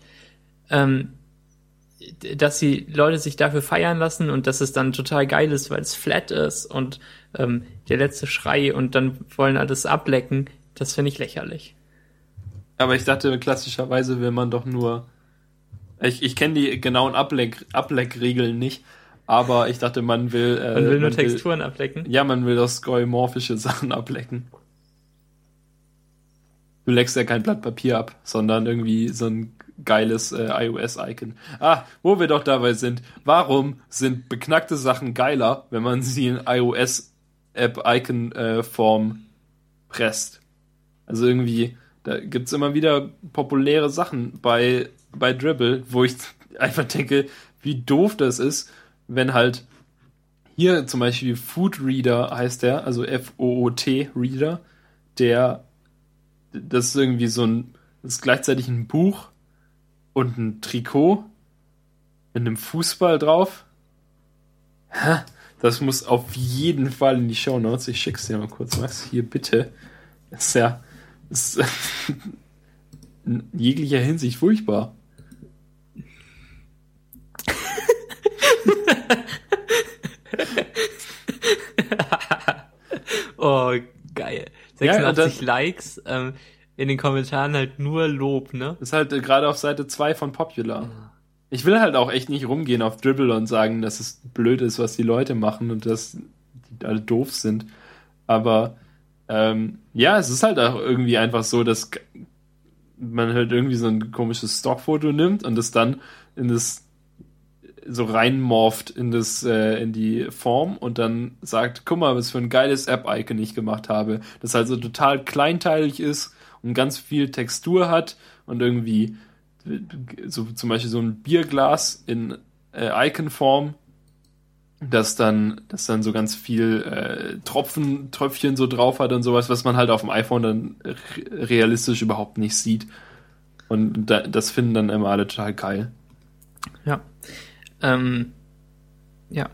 Ähm, dass die Leute sich dafür feiern lassen und dass es dann total geil ist, weil es flat ist und ähm, der letzte Schrei und dann wollen alles ablecken, das finde ich lächerlich. Aber ich dachte, klassischerweise will man doch nur Ich, ich kenne die genauen Ableck, Ableckregeln nicht, aber ich dachte, man will. Äh, man will nur man Texturen will, ablecken. Ja, man will das skeuomorphische Sachen ablecken. Du leckst ja kein Blatt Papier ab, sondern irgendwie so ein geiles äh, iOS-Icon. Ah, wo wir doch dabei sind. Warum sind beknackte Sachen geiler, wenn man sie in iOS-App-Icon-Form äh, presst? Also irgendwie, da gibt's immer wieder populäre Sachen bei, bei Dribble, wo ich einfach denke, wie doof das ist, wenn halt hier zum Beispiel Food Reader heißt der, also F-O-O-T Reader, der das ist irgendwie so ein, das ist gleichzeitig ein Buch und ein Trikot mit einem Fußball drauf. Hä? Das muss auf jeden Fall in die Show Notes. Ich schick's dir mal kurz was. Hier bitte. Das ist ja das ist in jeglicher Hinsicht furchtbar. oh, geil. 86 ja, Likes, ähm, in den Kommentaren halt nur Lob, ne? ist halt äh, gerade auf Seite 2 von Popular. Ja. Ich will halt auch echt nicht rumgehen auf Dribble und sagen, dass es blöd ist, was die Leute machen und dass die alle doof sind. Aber ähm, ja, es ist halt auch irgendwie einfach so, dass man halt irgendwie so ein komisches Stockfoto nimmt und es dann in das so reinmorpht in das äh, in die Form und dann sagt, guck mal, was für ein geiles App-Icon ich gemacht habe, das halt so total kleinteilig ist und ganz viel Textur hat und irgendwie so zum Beispiel so ein Bierglas in äh, Icon-Form, das dann, das dann so ganz viel äh, Tropfen, Tröpfchen so drauf hat und sowas, was man halt auf dem iPhone dann realistisch überhaupt nicht sieht. Und da, das finden dann immer alle total geil. Ja. Ähm, ja.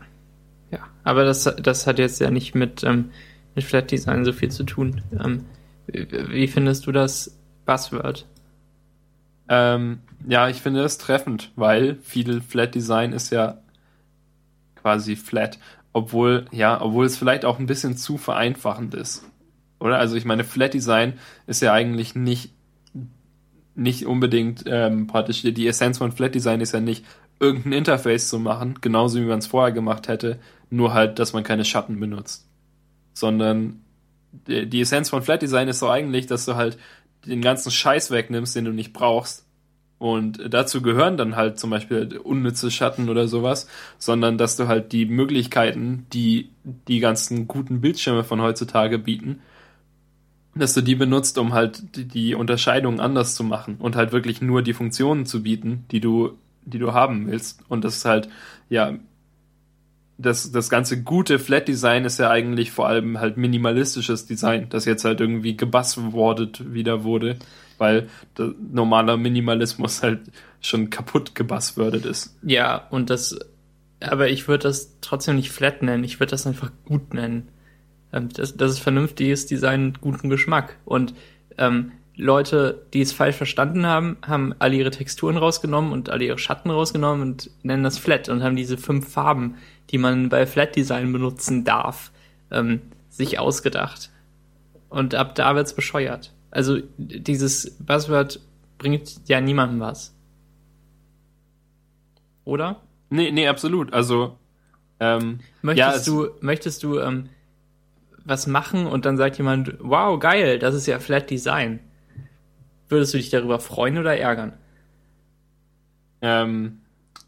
Ja. Aber das, das hat jetzt ja nicht mit, ähm, mit Flat Design so viel zu tun. Ähm, wie, findest du das Buzzword? Ähm, ja, ich finde das treffend, weil viel Flat Design ist ja quasi flat, obwohl, ja, obwohl es vielleicht auch ein bisschen zu vereinfachend ist. Oder? Also ich meine, Flat Design ist ja eigentlich nicht, nicht unbedingt ähm, praktisch, die Essenz von Flat Design ist ja nicht, irgendein Interface zu machen, genauso wie man es vorher gemacht hätte, nur halt, dass man keine Schatten benutzt. Sondern die Essenz von Flat Design ist so eigentlich, dass du halt den ganzen Scheiß wegnimmst, den du nicht brauchst. Und dazu gehören dann halt zum Beispiel unnütze Schatten oder sowas, sondern dass du halt die Möglichkeiten, die die ganzen guten Bildschirme von heutzutage bieten, dass du die benutzt, um halt die Unterscheidung anders zu machen und halt wirklich nur die Funktionen zu bieten, die du die du haben willst. Und das ist halt, ja, das, das ganze gute Flat Design ist ja eigentlich vor allem halt minimalistisches Design, das jetzt halt irgendwie gebuzzwordet wieder wurde, weil normaler Minimalismus halt schon kaputt gebuzzwordet ist. Ja, und das, aber ich würde das trotzdem nicht flat nennen, ich würde das einfach gut nennen. Ähm, das, das ist vernünftiges Design, guten Geschmack. Und ähm, Leute, die es falsch verstanden haben, haben alle ihre Texturen rausgenommen und alle ihre Schatten rausgenommen und nennen das Flat und haben diese fünf Farben, die man bei Flat Design benutzen darf, ähm, sich ausgedacht. Und ab da wird's bescheuert. Also dieses Buzzword bringt ja niemandem was. Oder? Nee, nee, absolut. Also ähm, möchtest, ja, du, möchtest du ähm, was machen und dann sagt jemand, wow, geil, das ist ja Flat Design. Würdest du dich darüber freuen oder ärgern? Ähm,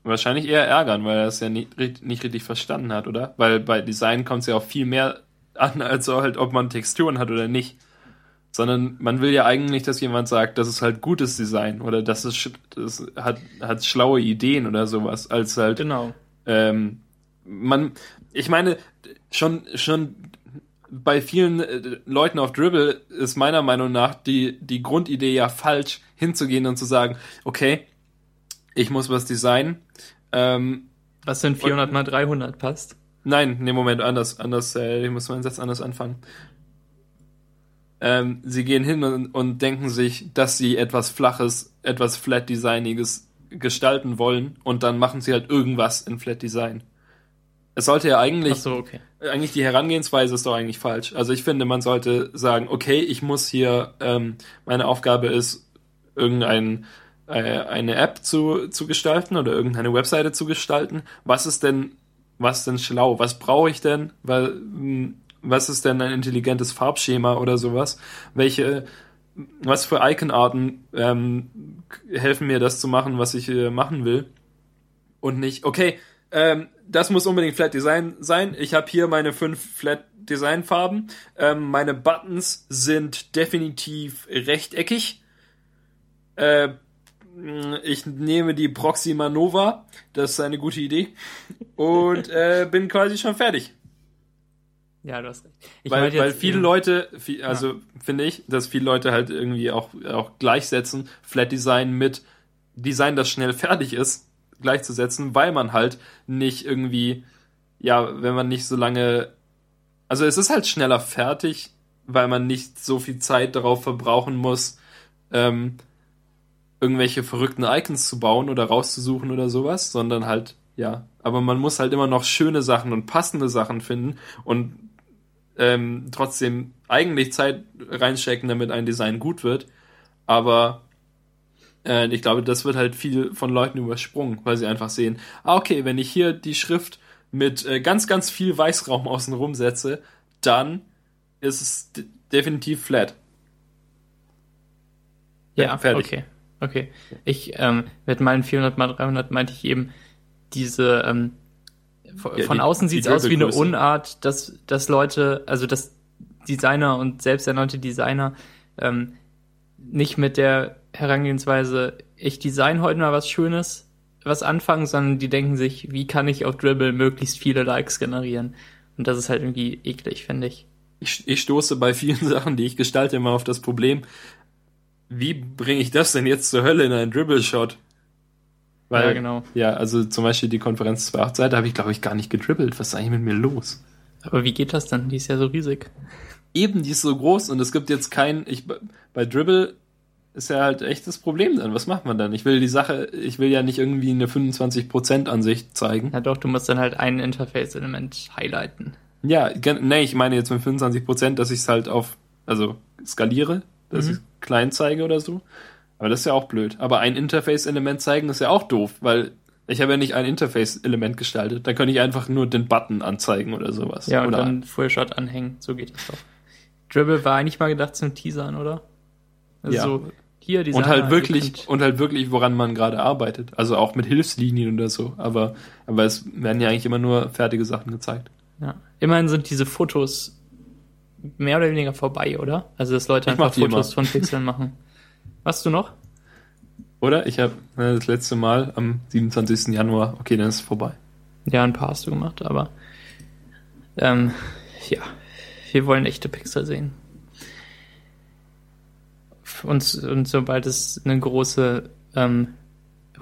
wahrscheinlich eher ärgern, weil er es ja nicht, nicht richtig verstanden hat, oder? Weil bei Design kommt es ja auch viel mehr an, als halt, ob man Texturen hat oder nicht. Sondern man will ja eigentlich, dass jemand sagt, das ist halt gutes Design oder das ist das hat, hat schlaue Ideen oder sowas, als halt. Genau. Ähm, man, ich meine, schon, schon bei vielen äh, Leuten auf Dribble ist meiner Meinung nach die, die Grundidee ja falsch, hinzugehen und zu sagen, okay, ich muss was designen. Ähm, was sind 400 und, mal 300 passt? Nein, nee, Moment, anders, anders, äh, ich muss meinen Satz anders anfangen. Ähm, sie gehen hin und, und denken sich, dass sie etwas Flaches, etwas Flat-Designiges gestalten wollen und dann machen sie halt irgendwas in Flat Design. Es sollte ja eigentlich, so, okay. eigentlich die Herangehensweise ist doch eigentlich falsch. Also ich finde, man sollte sagen, okay, ich muss hier, ähm, meine Aufgabe ist, irgendein äh, eine App zu, zu gestalten oder irgendeine Webseite zu gestalten, was ist denn, was denn schlau? Was brauche ich denn? Weil, mh, was ist denn ein intelligentes Farbschema oder sowas? Welche, was für Iconarten ähm, helfen mir, das zu machen, was ich äh, machen will? Und nicht, okay, ähm, das muss unbedingt Flat Design sein. Ich habe hier meine fünf Flat Design Farben. Ähm, meine Buttons sind definitiv rechteckig. Äh, ich nehme die Proxima Nova. Das ist eine gute Idee. Und äh, bin quasi schon fertig. Ja, du hast recht. Ich weil, weil viele Leute, viel, also ja. finde ich, dass viele Leute halt irgendwie auch, auch gleichsetzen, Flat Design mit Design, das schnell fertig ist, gleichzusetzen, weil man halt nicht irgendwie, ja, wenn man nicht so lange, also es ist halt schneller fertig, weil man nicht so viel Zeit darauf verbrauchen muss, ähm, irgendwelche verrückten Icons zu bauen oder rauszusuchen oder sowas, sondern halt, ja, aber man muss halt immer noch schöne Sachen und passende Sachen finden und ähm, trotzdem eigentlich Zeit reinstecken, damit ein Design gut wird. Aber äh, ich glaube, das wird halt viel von Leuten übersprungen, weil sie einfach sehen, ah, okay, wenn ich hier die Schrift mit äh, ganz, ganz viel Weißraum außen setze, dann ist es definitiv flat. Ja, fertig. okay. Okay. Ich, ähm, mit meinen 400 mal 300 meinte ich eben diese, ähm, von, ja, die, außen sieht es aus wie eine Unart, dass, dass Leute, also dass Designer und selbsternannte Designer ähm, nicht mit der Herangehensweise, ich design heute mal was Schönes, was anfangen, sondern die denken sich, wie kann ich auf Dribble möglichst viele Likes generieren? Und das ist halt irgendwie eklig, finde ich. ich. Ich stoße bei vielen Sachen, die ich gestalte, immer auf das Problem, wie bringe ich das denn jetzt zur Hölle in einen Dribble-Shot? Weil, ja, genau. Ja, also zum Beispiel die Konferenz 2.8 Seite habe ich, glaube ich, gar nicht gedribbelt. Was ist eigentlich mit mir los? Aber wie geht das dann? Die ist ja so riesig. Eben, die ist so groß und es gibt jetzt kein, ich, bei Dribble ist ja halt echt das Problem dann. Was macht man dann? Ich will die Sache, ich will ja nicht irgendwie eine 25% Ansicht zeigen. Ja doch, du musst dann halt ein Interface-Element highlighten. Ja, nee, ich meine jetzt mit 25%, dass ich es halt auf, also skaliere, dass mhm. ich klein zeige oder so. Aber das ist ja auch blöd. Aber ein Interface-Element zeigen ist ja auch doof, weil ich habe ja nicht ein Interface-Element gestaltet. Da könnte ich einfach nur den Button anzeigen oder sowas. Ja, und oder dann Full Shot anhängen. So geht es doch. Dribble war eigentlich mal gedacht zum Teasern, oder? Also ja. so, hier Designer, und halt wirklich und halt wirklich woran man gerade arbeitet also auch mit Hilfslinien oder so aber aber es werden ja eigentlich immer nur fertige Sachen gezeigt ja immerhin sind diese Fotos mehr oder weniger vorbei oder? Also dass Leute einfach Fotos von Pixeln machen. Was du noch? Oder? Ich habe äh, das letzte Mal am 27. Januar. Okay dann ist es vorbei. Ja ein paar hast du gemacht aber ähm, ja. Wir wollen echte Pixel sehen. Und, und sobald es eine große ähm,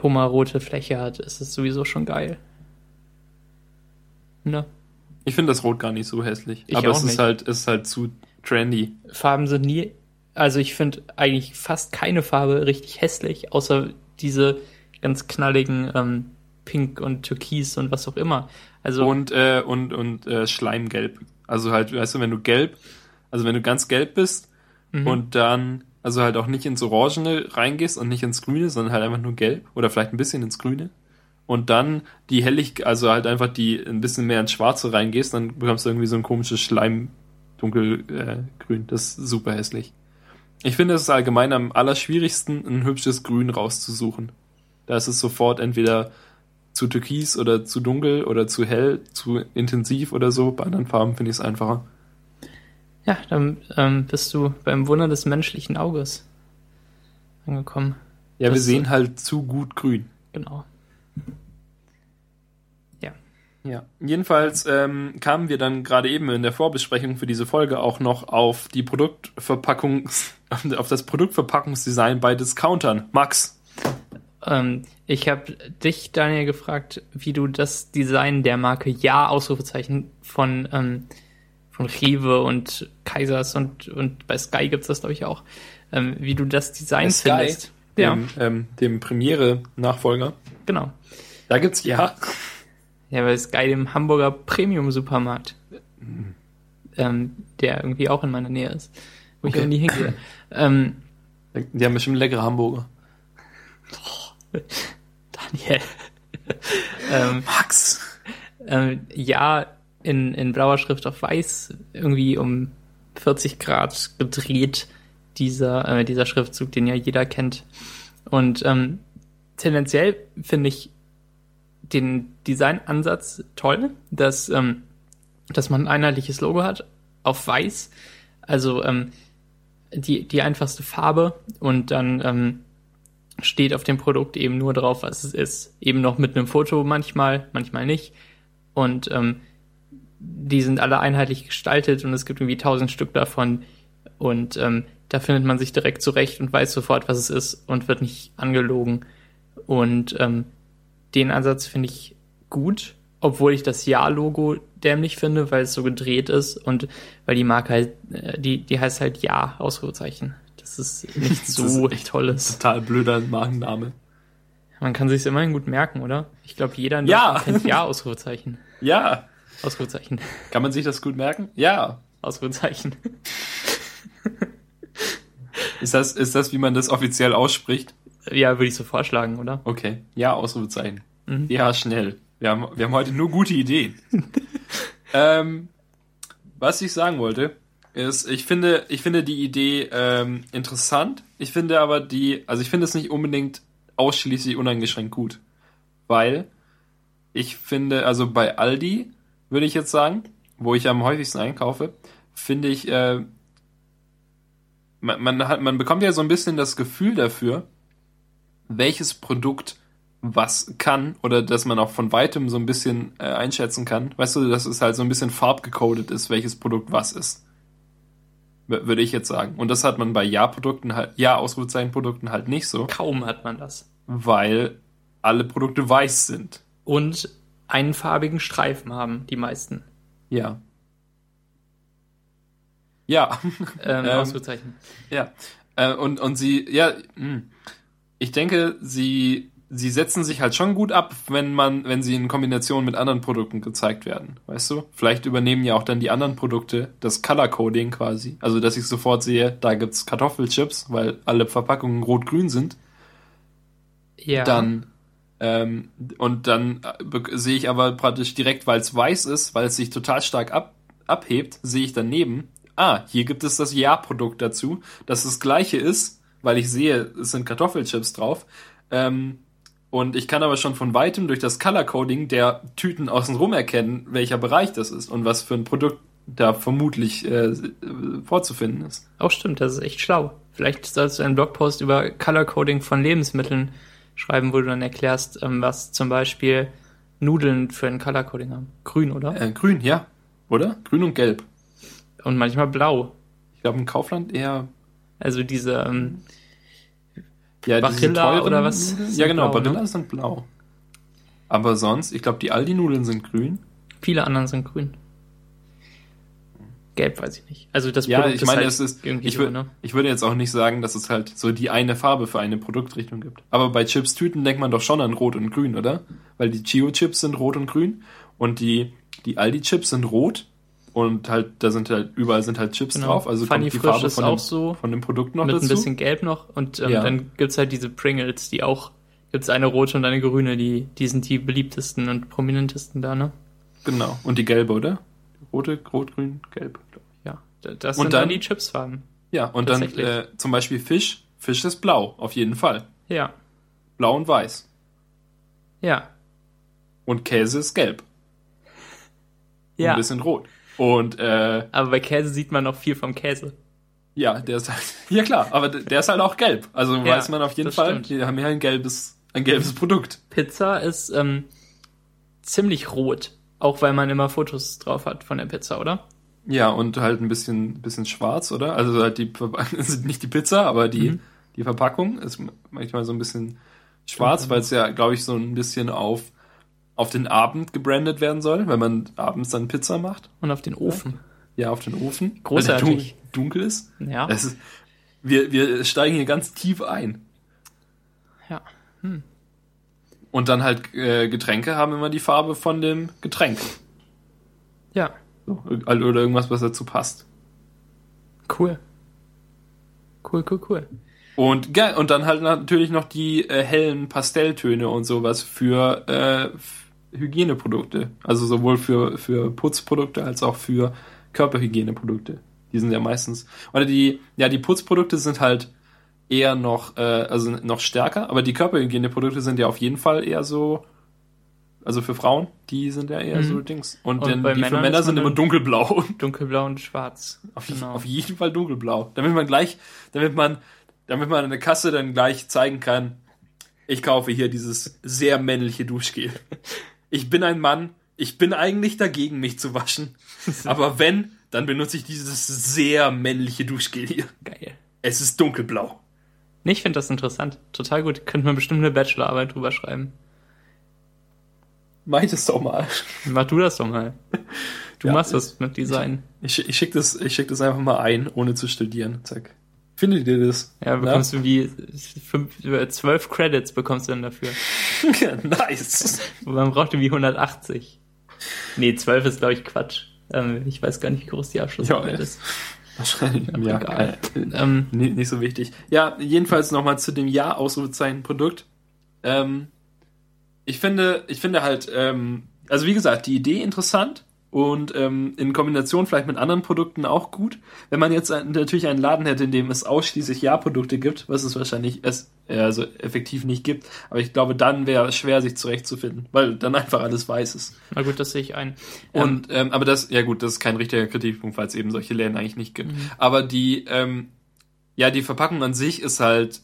hummerrote Fläche hat, ist es sowieso schon geil. Ne? Ich finde das Rot gar nicht so hässlich. Ich aber es ist halt, es ist halt zu trendy. Farben sind nie, also ich finde eigentlich fast keine Farbe richtig hässlich, außer diese ganz knalligen ähm, Pink und Türkis und was auch immer. Also und äh, und und äh, Schleimgelb. Also halt, weißt du, wenn du gelb, also wenn du ganz gelb bist mhm. und dann also halt auch nicht ins Orangene reingehst und nicht ins Grüne, sondern halt einfach nur gelb oder vielleicht ein bisschen ins Grüne. Und dann die hellig, also halt einfach die ein bisschen mehr ins Schwarze reingehst, dann bekommst du irgendwie so ein komisches Schleim dunkelgrün. Äh, das ist super hässlich. Ich finde es allgemein am allerschwierigsten, ein hübsches Grün rauszusuchen. Da ist es sofort entweder zu türkis oder zu dunkel oder zu hell, zu intensiv oder so. Bei anderen Farben finde ich es einfacher. Ja, dann ähm, bist du beim Wunder des menschlichen Auges angekommen. Ja, das wir sehen halt zu gut grün. Genau. Ja. Ja. Jedenfalls ähm, kamen wir dann gerade eben in der Vorbesprechung für diese Folge auch noch auf die Produktverpackungs, auf das Produktverpackungsdesign bei Discountern. Max. Ähm, ich habe dich, Daniel, gefragt, wie du das Design der Marke Ja Ausrufezeichen von ähm, von Rewe und Kaisers und, und bei Sky gibt's das, glaube ich, auch, ähm, wie du das Design Sky, findest. Dem, ja. ähm, dem Premiere-Nachfolger. Genau. Da gibt's ja. Ja, bei Sky, dem Hamburger Premium-Supermarkt. Mhm. Ähm, der irgendwie auch in meiner Nähe ist, wo okay. ich auch nie hingehe. Ähm, die haben bestimmt leckere Hamburger. Daniel. ähm, Max! ähm, ja, in, in blauer Schrift auf weiß, irgendwie um 40 Grad gedreht, dieser, äh, dieser Schriftzug, den ja jeder kennt. Und ähm, tendenziell finde ich den Designansatz toll, dass, ähm, dass man ein einheitliches Logo hat auf weiß. Also ähm, die, die einfachste Farbe und dann ähm, steht auf dem Produkt eben nur drauf, was es ist. Eben noch mit einem Foto manchmal, manchmal nicht. Und ähm, die sind alle einheitlich gestaltet und es gibt irgendwie tausend Stück davon. Und ähm, da findet man sich direkt zurecht und weiß sofort, was es ist und wird nicht angelogen. Und ähm, den Ansatz finde ich gut, obwohl ich das Ja-Logo dämlich finde, weil es so gedreht ist und weil die Marke halt, äh, die, die heißt halt Ja, Ausrufezeichen. Das ist nicht so echt tolles. Total blöder Markenname. Man kann sich immerhin gut merken, oder? Ich glaube, jeder Ja. Kennt Ja, Ausrufezeichen. Ja. Ausrufezeichen. Kann man sich das gut merken? Ja. Ausrufezeichen. Ist das, ist das, wie man das offiziell ausspricht? Ja, würde ich so vorschlagen, oder? Okay. Ja, Ausrufezeichen. Mhm. Ja, schnell. Wir haben, wir haben heute nur gute Ideen. ähm, was ich sagen wollte, ist, ich finde, ich finde die Idee ähm, interessant. Ich finde aber die, also ich finde es nicht unbedingt ausschließlich uneingeschränkt gut. Weil ich finde, also bei Aldi, würde ich jetzt sagen, wo ich am häufigsten einkaufe, finde ich, äh, man, man, hat, man bekommt ja so ein bisschen das Gefühl dafür, welches Produkt was kann oder dass man auch von weitem so ein bisschen äh, einschätzen kann. Weißt du, dass es halt so ein bisschen farbgecodet ist, welches Produkt was ist. W würde ich jetzt sagen. Und das hat man bei Ja-Produkten halt, Ja-Ausrufezeichen-Produkten halt nicht so, Kaum hat man das. weil alle Produkte weiß sind. Und einen farbigen Streifen haben, die meisten. Ja. Ja. Ähm, Ähm, Ausrufezeichen. Ja. Äh, und, und sie, ja, mh. ich denke, sie, sie setzen sich halt schon gut ab, wenn man, wenn sie in Kombination mit anderen Produkten gezeigt werden. Weißt du? Vielleicht übernehmen ja auch dann die anderen Produkte das Color Coding quasi. Also, dass ich sofort sehe, da gibt's Kartoffelchips, weil alle Verpackungen rot-grün sind. Ja. Dann, ähm, und dann äh, sehe ich aber praktisch direkt, weil es weiß ist, weil es sich total stark ab, abhebt, sehe ich daneben, ah, hier gibt es das Ja-Produkt dazu, das das gleiche ist, weil ich sehe, es sind Kartoffelchips drauf. Ähm, und ich kann aber schon von weitem durch das Color-Coding der Tüten außenrum erkennen, welcher Bereich das ist und was für ein Produkt da vermutlich äh, vorzufinden ist. Auch stimmt, das ist echt schlau. Vielleicht sollst du einen Blogpost über Color Coding von Lebensmitteln schreiben, wo du dann erklärst, ähm, was zum Beispiel Nudeln für ein Color Coding haben. Grün, oder? Äh, grün, ja. Oder? Grün und gelb. Und manchmal blau. Ich glaube, im Kaufland eher Also diese, ähm, Ja, Barilla diese teuren oder was Ja, genau, blau, ne? Barilla sind blau. Aber sonst, ich glaube, die Aldi-Nudeln sind grün. viele anderen sind grün. Gelb weiß ich nicht. Also das Ja, Produkt ich meine, halt es ist, ich, so, ne? ich würde jetzt auch nicht sagen, dass es halt so die eine Farbe für eine Produktrichtung gibt. Aber bei Chips-Tüten denkt man doch schon an Rot und Grün, oder? Weil die Chio-Chips sind rot und grün und die, die Aldi-Chips sind rot und halt, da sind halt, überall sind halt Chips Genau. drauf. Also Funny kommt die Frisch Farbe ist von auch dem, so. von dem Produkt noch mit dazu. ein bisschen Gelb noch und ähm, Ja. dann gibt's halt diese Pringles, die auch, gibt's eine rote und eine grüne, die, die sind die beliebtesten und prominentesten da, ne? Genau. Und die gelbe, oder? Rote, rot, grün, gelb. Ja, das Und sind dann, dann- die Chipsfarben. Ja, und dann äh, zum Beispiel Fisch. Fisch ist blau, auf jeden Fall. Ja, Blau und weiß. ja, Und Käse ist gelb. Und ja. Ein bisschen rot. Und äh, Aber bei Käse sieht man noch viel vom Käse. ja, der ist halt. Ja klar, aber der ist halt auch gelb. Also Ja, weiß man auf jeden Fall, stimmt. die haben ja ein gelbes, ein gelbes Produkt. Pizza ist ähm, ziemlich rot, auch weil man immer Fotos drauf hat von der Pizza, oder? Ja, und halt ein bisschen, bisschen schwarz, oder? Also halt die nicht die Pizza, aber die, Mhm. die Verpackung ist manchmal so ein bisschen schwarz, weil es ja, glaube ich, so ein bisschen auf, auf den Abend gebrandet werden soll, wenn man abends dann Pizza macht. Und auf den Ofen. Ja, auf den Ofen. Großartig. Wenn dun- dunkel ist. Ja. Es ist wir, wir steigen hier ganz tief ein. Ja. Und dann halt äh, Getränke haben immer die Farbe von dem Getränk. Ja. So, oder irgendwas, was dazu passt. Cool. Cool, cool, cool. Und, ja, und dann halt natürlich noch die äh, hellen Pastelltöne und sowas für äh, Hygieneprodukte. Also sowohl für, für Putzprodukte als auch für Körperhygieneprodukte. Die sind ja meistens. Oder die, ja, die Putzprodukte sind halt eher noch, äh, also noch stärker, aber die Körperhygieneprodukte sind ja auf jeden Fall eher so, also für Frauen, die sind ja eher mhm. so Dings. Und, und denn, die für Männer sind immer dunkelblau. Dunkelblau und schwarz. Auf, genau. auf jeden Fall dunkelblau. Damit man gleich, damit man, damit man an der Kasse dann gleich zeigen kann, ich kaufe hier dieses sehr männliche Duschgel. Ich bin ein Mann, ich bin eigentlich dagegen, mich zu waschen. Aber wenn, dann benutze ich dieses sehr männliche Duschgel hier. Geil. Es ist dunkelblau. Nee, ich finde das interessant. Total gut. Könnte man bestimmt eine Bachelorarbeit drüber schreiben. Mach ich das doch mal. Mach du das doch mal. Du ja, machst das mit Design. Ich, ich schicke das, schick das einfach mal ein, ohne zu studieren. Zack. Findet ihr das? Ja, bekommst ja? du wie fünf, zwölf Credits bekommst du dann dafür. nice. Man braucht irgendwie 180. Nee, zwölf ist, glaube ich, Quatsch. Ähm, ich weiß gar nicht, wie groß die Abschlussarbeit ist. Wahrscheinlich, ja. Egal. Äh, ähm, nicht, nicht, so wichtig. Ja, jedenfalls nochmal zu dem Ja-Ausrufezeichen-Produkt. Ähm, ich finde, ich finde halt, ähm, also wie gesagt, die Idee interessant und ähm, in Kombination vielleicht mit anderen Produkten auch gut. Wenn man jetzt natürlich einen Laden hätte, in dem es ausschließlich Ja-Produkte gibt, was es wahrscheinlich es, also effektiv nicht gibt, aber ich glaube, dann wäre es schwer, sich zurechtzufinden, weil dann einfach alles weiß ist. Na gut, das sehe ich ein. Und ähm, aber das, ja gut, das ist kein richtiger Kritikpunkt, weil es eben solche Läden eigentlich nicht gibt. Mhm. Aber die, ähm, ja, die Verpackung an sich ist halt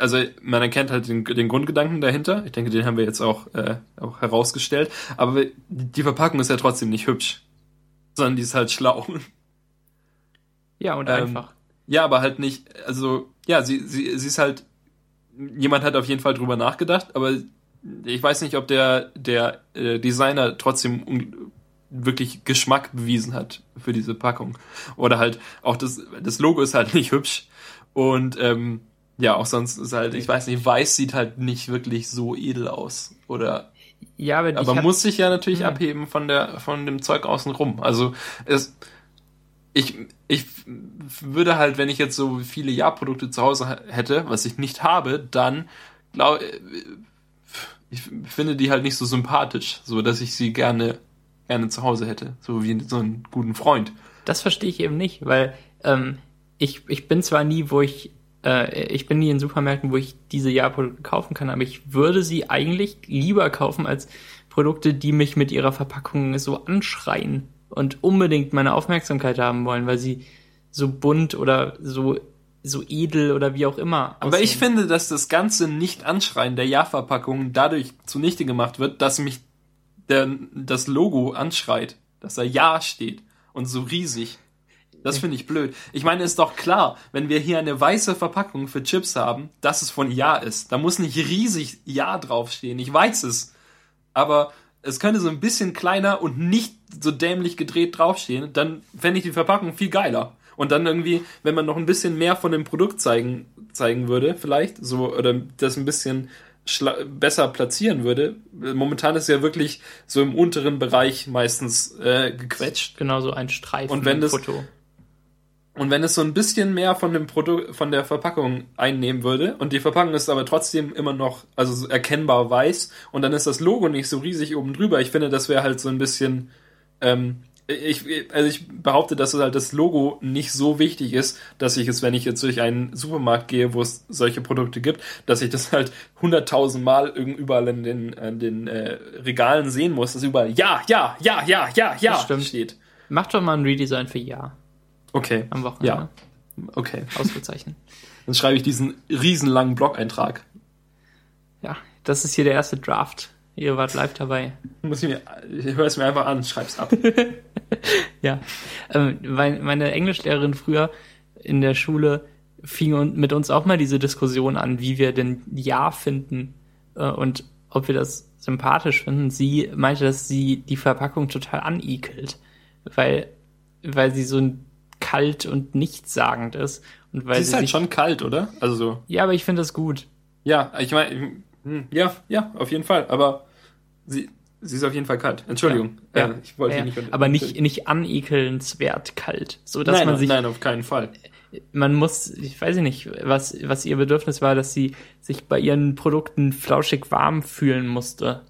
also man erkennt halt den, den Grundgedanken dahinter. Ich denke, den haben wir jetzt auch, äh, auch herausgestellt. Aber die Verpackung ist ja trotzdem nicht hübsch, sondern die ist halt schlau. Ja, und ähm, einfach. Ja, aber halt nicht, also, ja, sie, sie, sie ist halt, jemand hat auf jeden Fall drüber nachgedacht, aber ich weiß nicht, ob der, der äh, Designer trotzdem wirklich Geschmack bewiesen hat für diese Packung. Oder halt auch das, das Logo ist halt nicht hübsch. Und ähm, ja, auch sonst ist halt, ich weiß nicht, weiß sieht halt nicht wirklich so edel aus. Oder. Ja, aber, aber muss sich ja natürlich mh. Hm. abheben von der, von dem Zeug außen rum. Also, es, ich, ich würde halt, wenn ich jetzt so viele Ja-Produkte zu Hause hätte, was ich nicht habe, dann glaube ich finde die halt nicht so sympathisch, so dass ich sie gerne gerne zu Hause hätte, so wie so einen guten Freund. Das verstehe ich eben nicht, weil ähm, ich ich bin zwar nie, wo ich äh, ich bin nie in Supermärkten, wo ich diese Ja-Produkte kaufen kann, aber ich würde sie eigentlich lieber kaufen als Produkte, die mich mit ihrer Verpackung so anschreien und unbedingt meine Aufmerksamkeit haben wollen, weil sie so bunt oder so so edel oder wie auch immer. Aussehen. Aber ich finde, dass das ganze Nicht-Anschreien der Ja-Verpackung dadurch zunichte gemacht wird, dass mich der, das Logo anschreit, dass da Ja steht und so riesig. Das finde ich blöd. Ich meine, ist doch klar, wenn wir hier eine weiße Verpackung für Chips haben, dass es von Ja ist. Da muss nicht riesig Ja draufstehen. Ich weiß es. Aber es könnte so ein bisschen kleiner und nicht so dämlich gedreht draufstehen. Dann fände ich die Verpackung viel geiler. Und dann irgendwie, wenn man noch ein bisschen mehr von dem Produkt zeigen, zeigen würde, vielleicht, so, oder das ein bisschen besser platzieren würde. Momentan ist ja wirklich so im unteren Bereich meistens äh, gequetscht. Genau so ein Streifen und wenn das, Foto. Und wenn es so ein bisschen mehr von dem Produkt, von der Verpackung einnehmen würde und die Verpackung ist aber trotzdem immer noch, also erkennbar weiß und dann ist das Logo nicht so riesig oben drüber, ich finde, das wäre halt so ein bisschen, ähm, ich, also ich behaupte, dass halt das Logo nicht so wichtig ist, dass ich es, wenn ich jetzt durch einen Supermarkt gehe, wo es solche Produkte gibt, dass ich das halt hunderttausend Mal überall in den, in den äh, Regalen sehen muss, dass überall ja, ja, ja, ja, ja, ja steht. Mach doch mal ein Redesign für ja. Okay. Am Wochenende. Ja. Okay. Ausgezeichnet. Dann schreibe ich diesen riesenlangen Blog-Eintrag. Ja, das ist hier der erste Draft. Ihr wart live dabei. Muss ich mir, ich höre es mir einfach an, schreib's ab. ja. Ähm, meine Englischlehrerin früher in der Schule fing mit uns auch mal diese Diskussion an, wie wir denn Ja finden äh, und ob wir das sympathisch finden. Sie meinte, dass sie die Verpackung total anikelt, weil, weil sie so ein kalt und nichtssagend ist. Und weil sie ist halt schon kalt, oder? Also so. Ja, aber ich finde das gut. Ja, ich meine, hm, ja, ja, auf jeden Fall. Aber sie, sie ist auf jeden Fall kalt. Entschuldigung. Ja, ja. ich wollte ja, nicht. Aber nicht, nicht anekelnswert kalt. So dass nein, man sich. Nein, auf keinen Fall. man muss, ich weiß nicht, was, was ihr Bedürfnis war, dass sie sich bei ihren Produkten flauschig warm fühlen musste.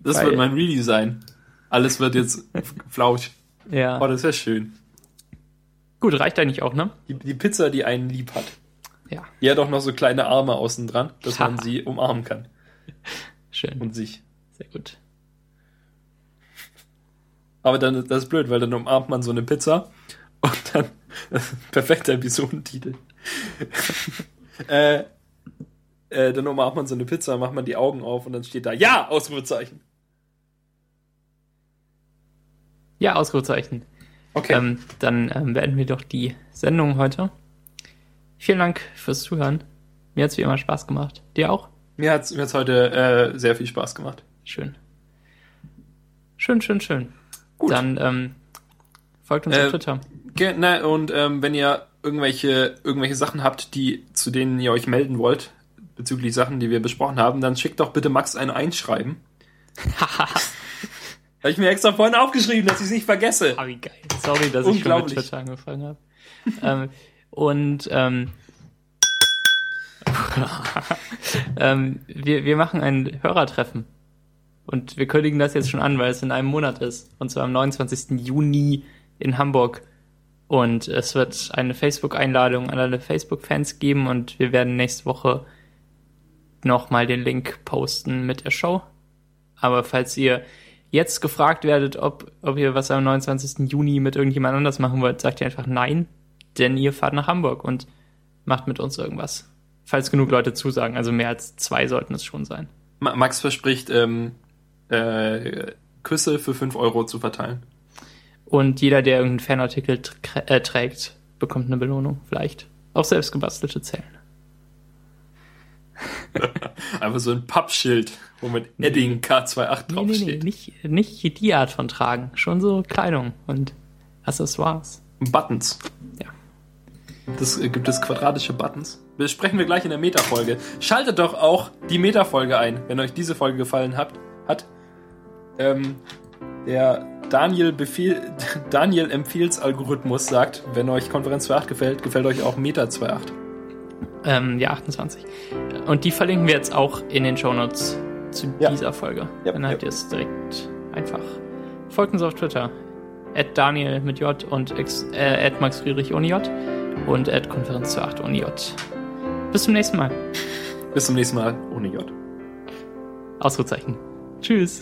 Das Weil- wird mein Redesign. Alles wird jetzt flausch. Ja. Oh, das wäre schön. Gut, reicht eigentlich auch, ne? Die, die Pizza, die einen lieb hat. Ja. Die hat auch noch so kleine Arme außen dran, dass man sie umarmen kann. Schön. Und sich. Sehr gut. Aber dann, das ist blöd, weil dann umarmt man so eine Pizza und dann, perfekter Episodentitel. äh, äh, dann umarmt man so eine Pizza, macht man die Augen auf und dann steht da, ja, Ausrufezeichen. Ja, Ausrufezeichen. Okay. Ähm, dann ähm, beenden wir doch die Sendung heute. Vielen Dank fürs Zuhören. Mir hat's wie immer Spaß gemacht. Dir auch? mir hat's mir hat's heute äh, sehr viel Spaß gemacht. Schön. Schön, schön, schön. Gut. Dann ähm, folgt uns Äh, auf Twitter. Ge ne, und ähm, wenn ihr irgendwelche, irgendwelche Sachen habt, die, zu denen ihr euch melden wollt, bezüglich Sachen, die wir besprochen haben, dann schickt doch bitte Max ein Einschreiben. Habe ich mir extra vorhin aufgeschrieben, dass ich es nicht vergesse. Ah, wie geil. Sorry, dass ich schon mit. Twitter angefangen habe. ähm, und ähm, ähm, wir, wir machen ein Hörertreffen. Und wir kündigen das jetzt schon an, weil es in einem Monat ist. Und zwar am 29. Juni in Hamburg. Und es wird eine Facebook-Einladung an alle Facebook-Fans geben und wir werden nächste Woche nochmal den Link posten mit der Show. Aber falls ihr jetzt gefragt werdet, ob, ob ihr was am 29. Juni mit irgendjemand anders machen wollt, sagt ihr einfach nein, denn ihr fahrt nach Hamburg und macht mit uns irgendwas. Falls genug Leute zusagen, also mehr als zwei sollten es schon sein. Ma Max verspricht, ähm, äh, Küsse für 5 Euro zu verteilen. Und jeder, der irgendeinen Fanartikel tr äh, trägt, bekommt eine Belohnung, vielleicht. Auch selbst gebastelte Zellen. Einfach so ein Pappschild, wo mit Edding K28 Nee, nee, nee, draufsteht. nicht, nicht die Art von Tragen. Schon so Kleidung und Accessoires. Buttons. Ja. Das äh, gibt es quadratische Buttons. Besprechen wir gleich in der Meta-Folge. Schaltet doch auch die Meta-Folge ein, wenn euch diese Folge gefallen hat. hat. Ähm, der Daniel, Befehl, Daniel Empfehls Algorithmus sagt, wenn euch Konferenz 2.8 gefällt, gefällt euch auch Meta 2.8. Ähm, ja, 28. Und die verlinken wir jetzt auch in den Shownotes zu Ja. dieser Folge. Ja, Dann habt ihr es direkt einfach. Folgt uns auf Twitter. At Daniel mit J und X, äh, at Max Friedrich ohne J und at Konferenz 28 ohne J. Bis zum nächsten Mal. Bis zum nächsten Mal ohne J. Ausrufezeichen. Tschüss.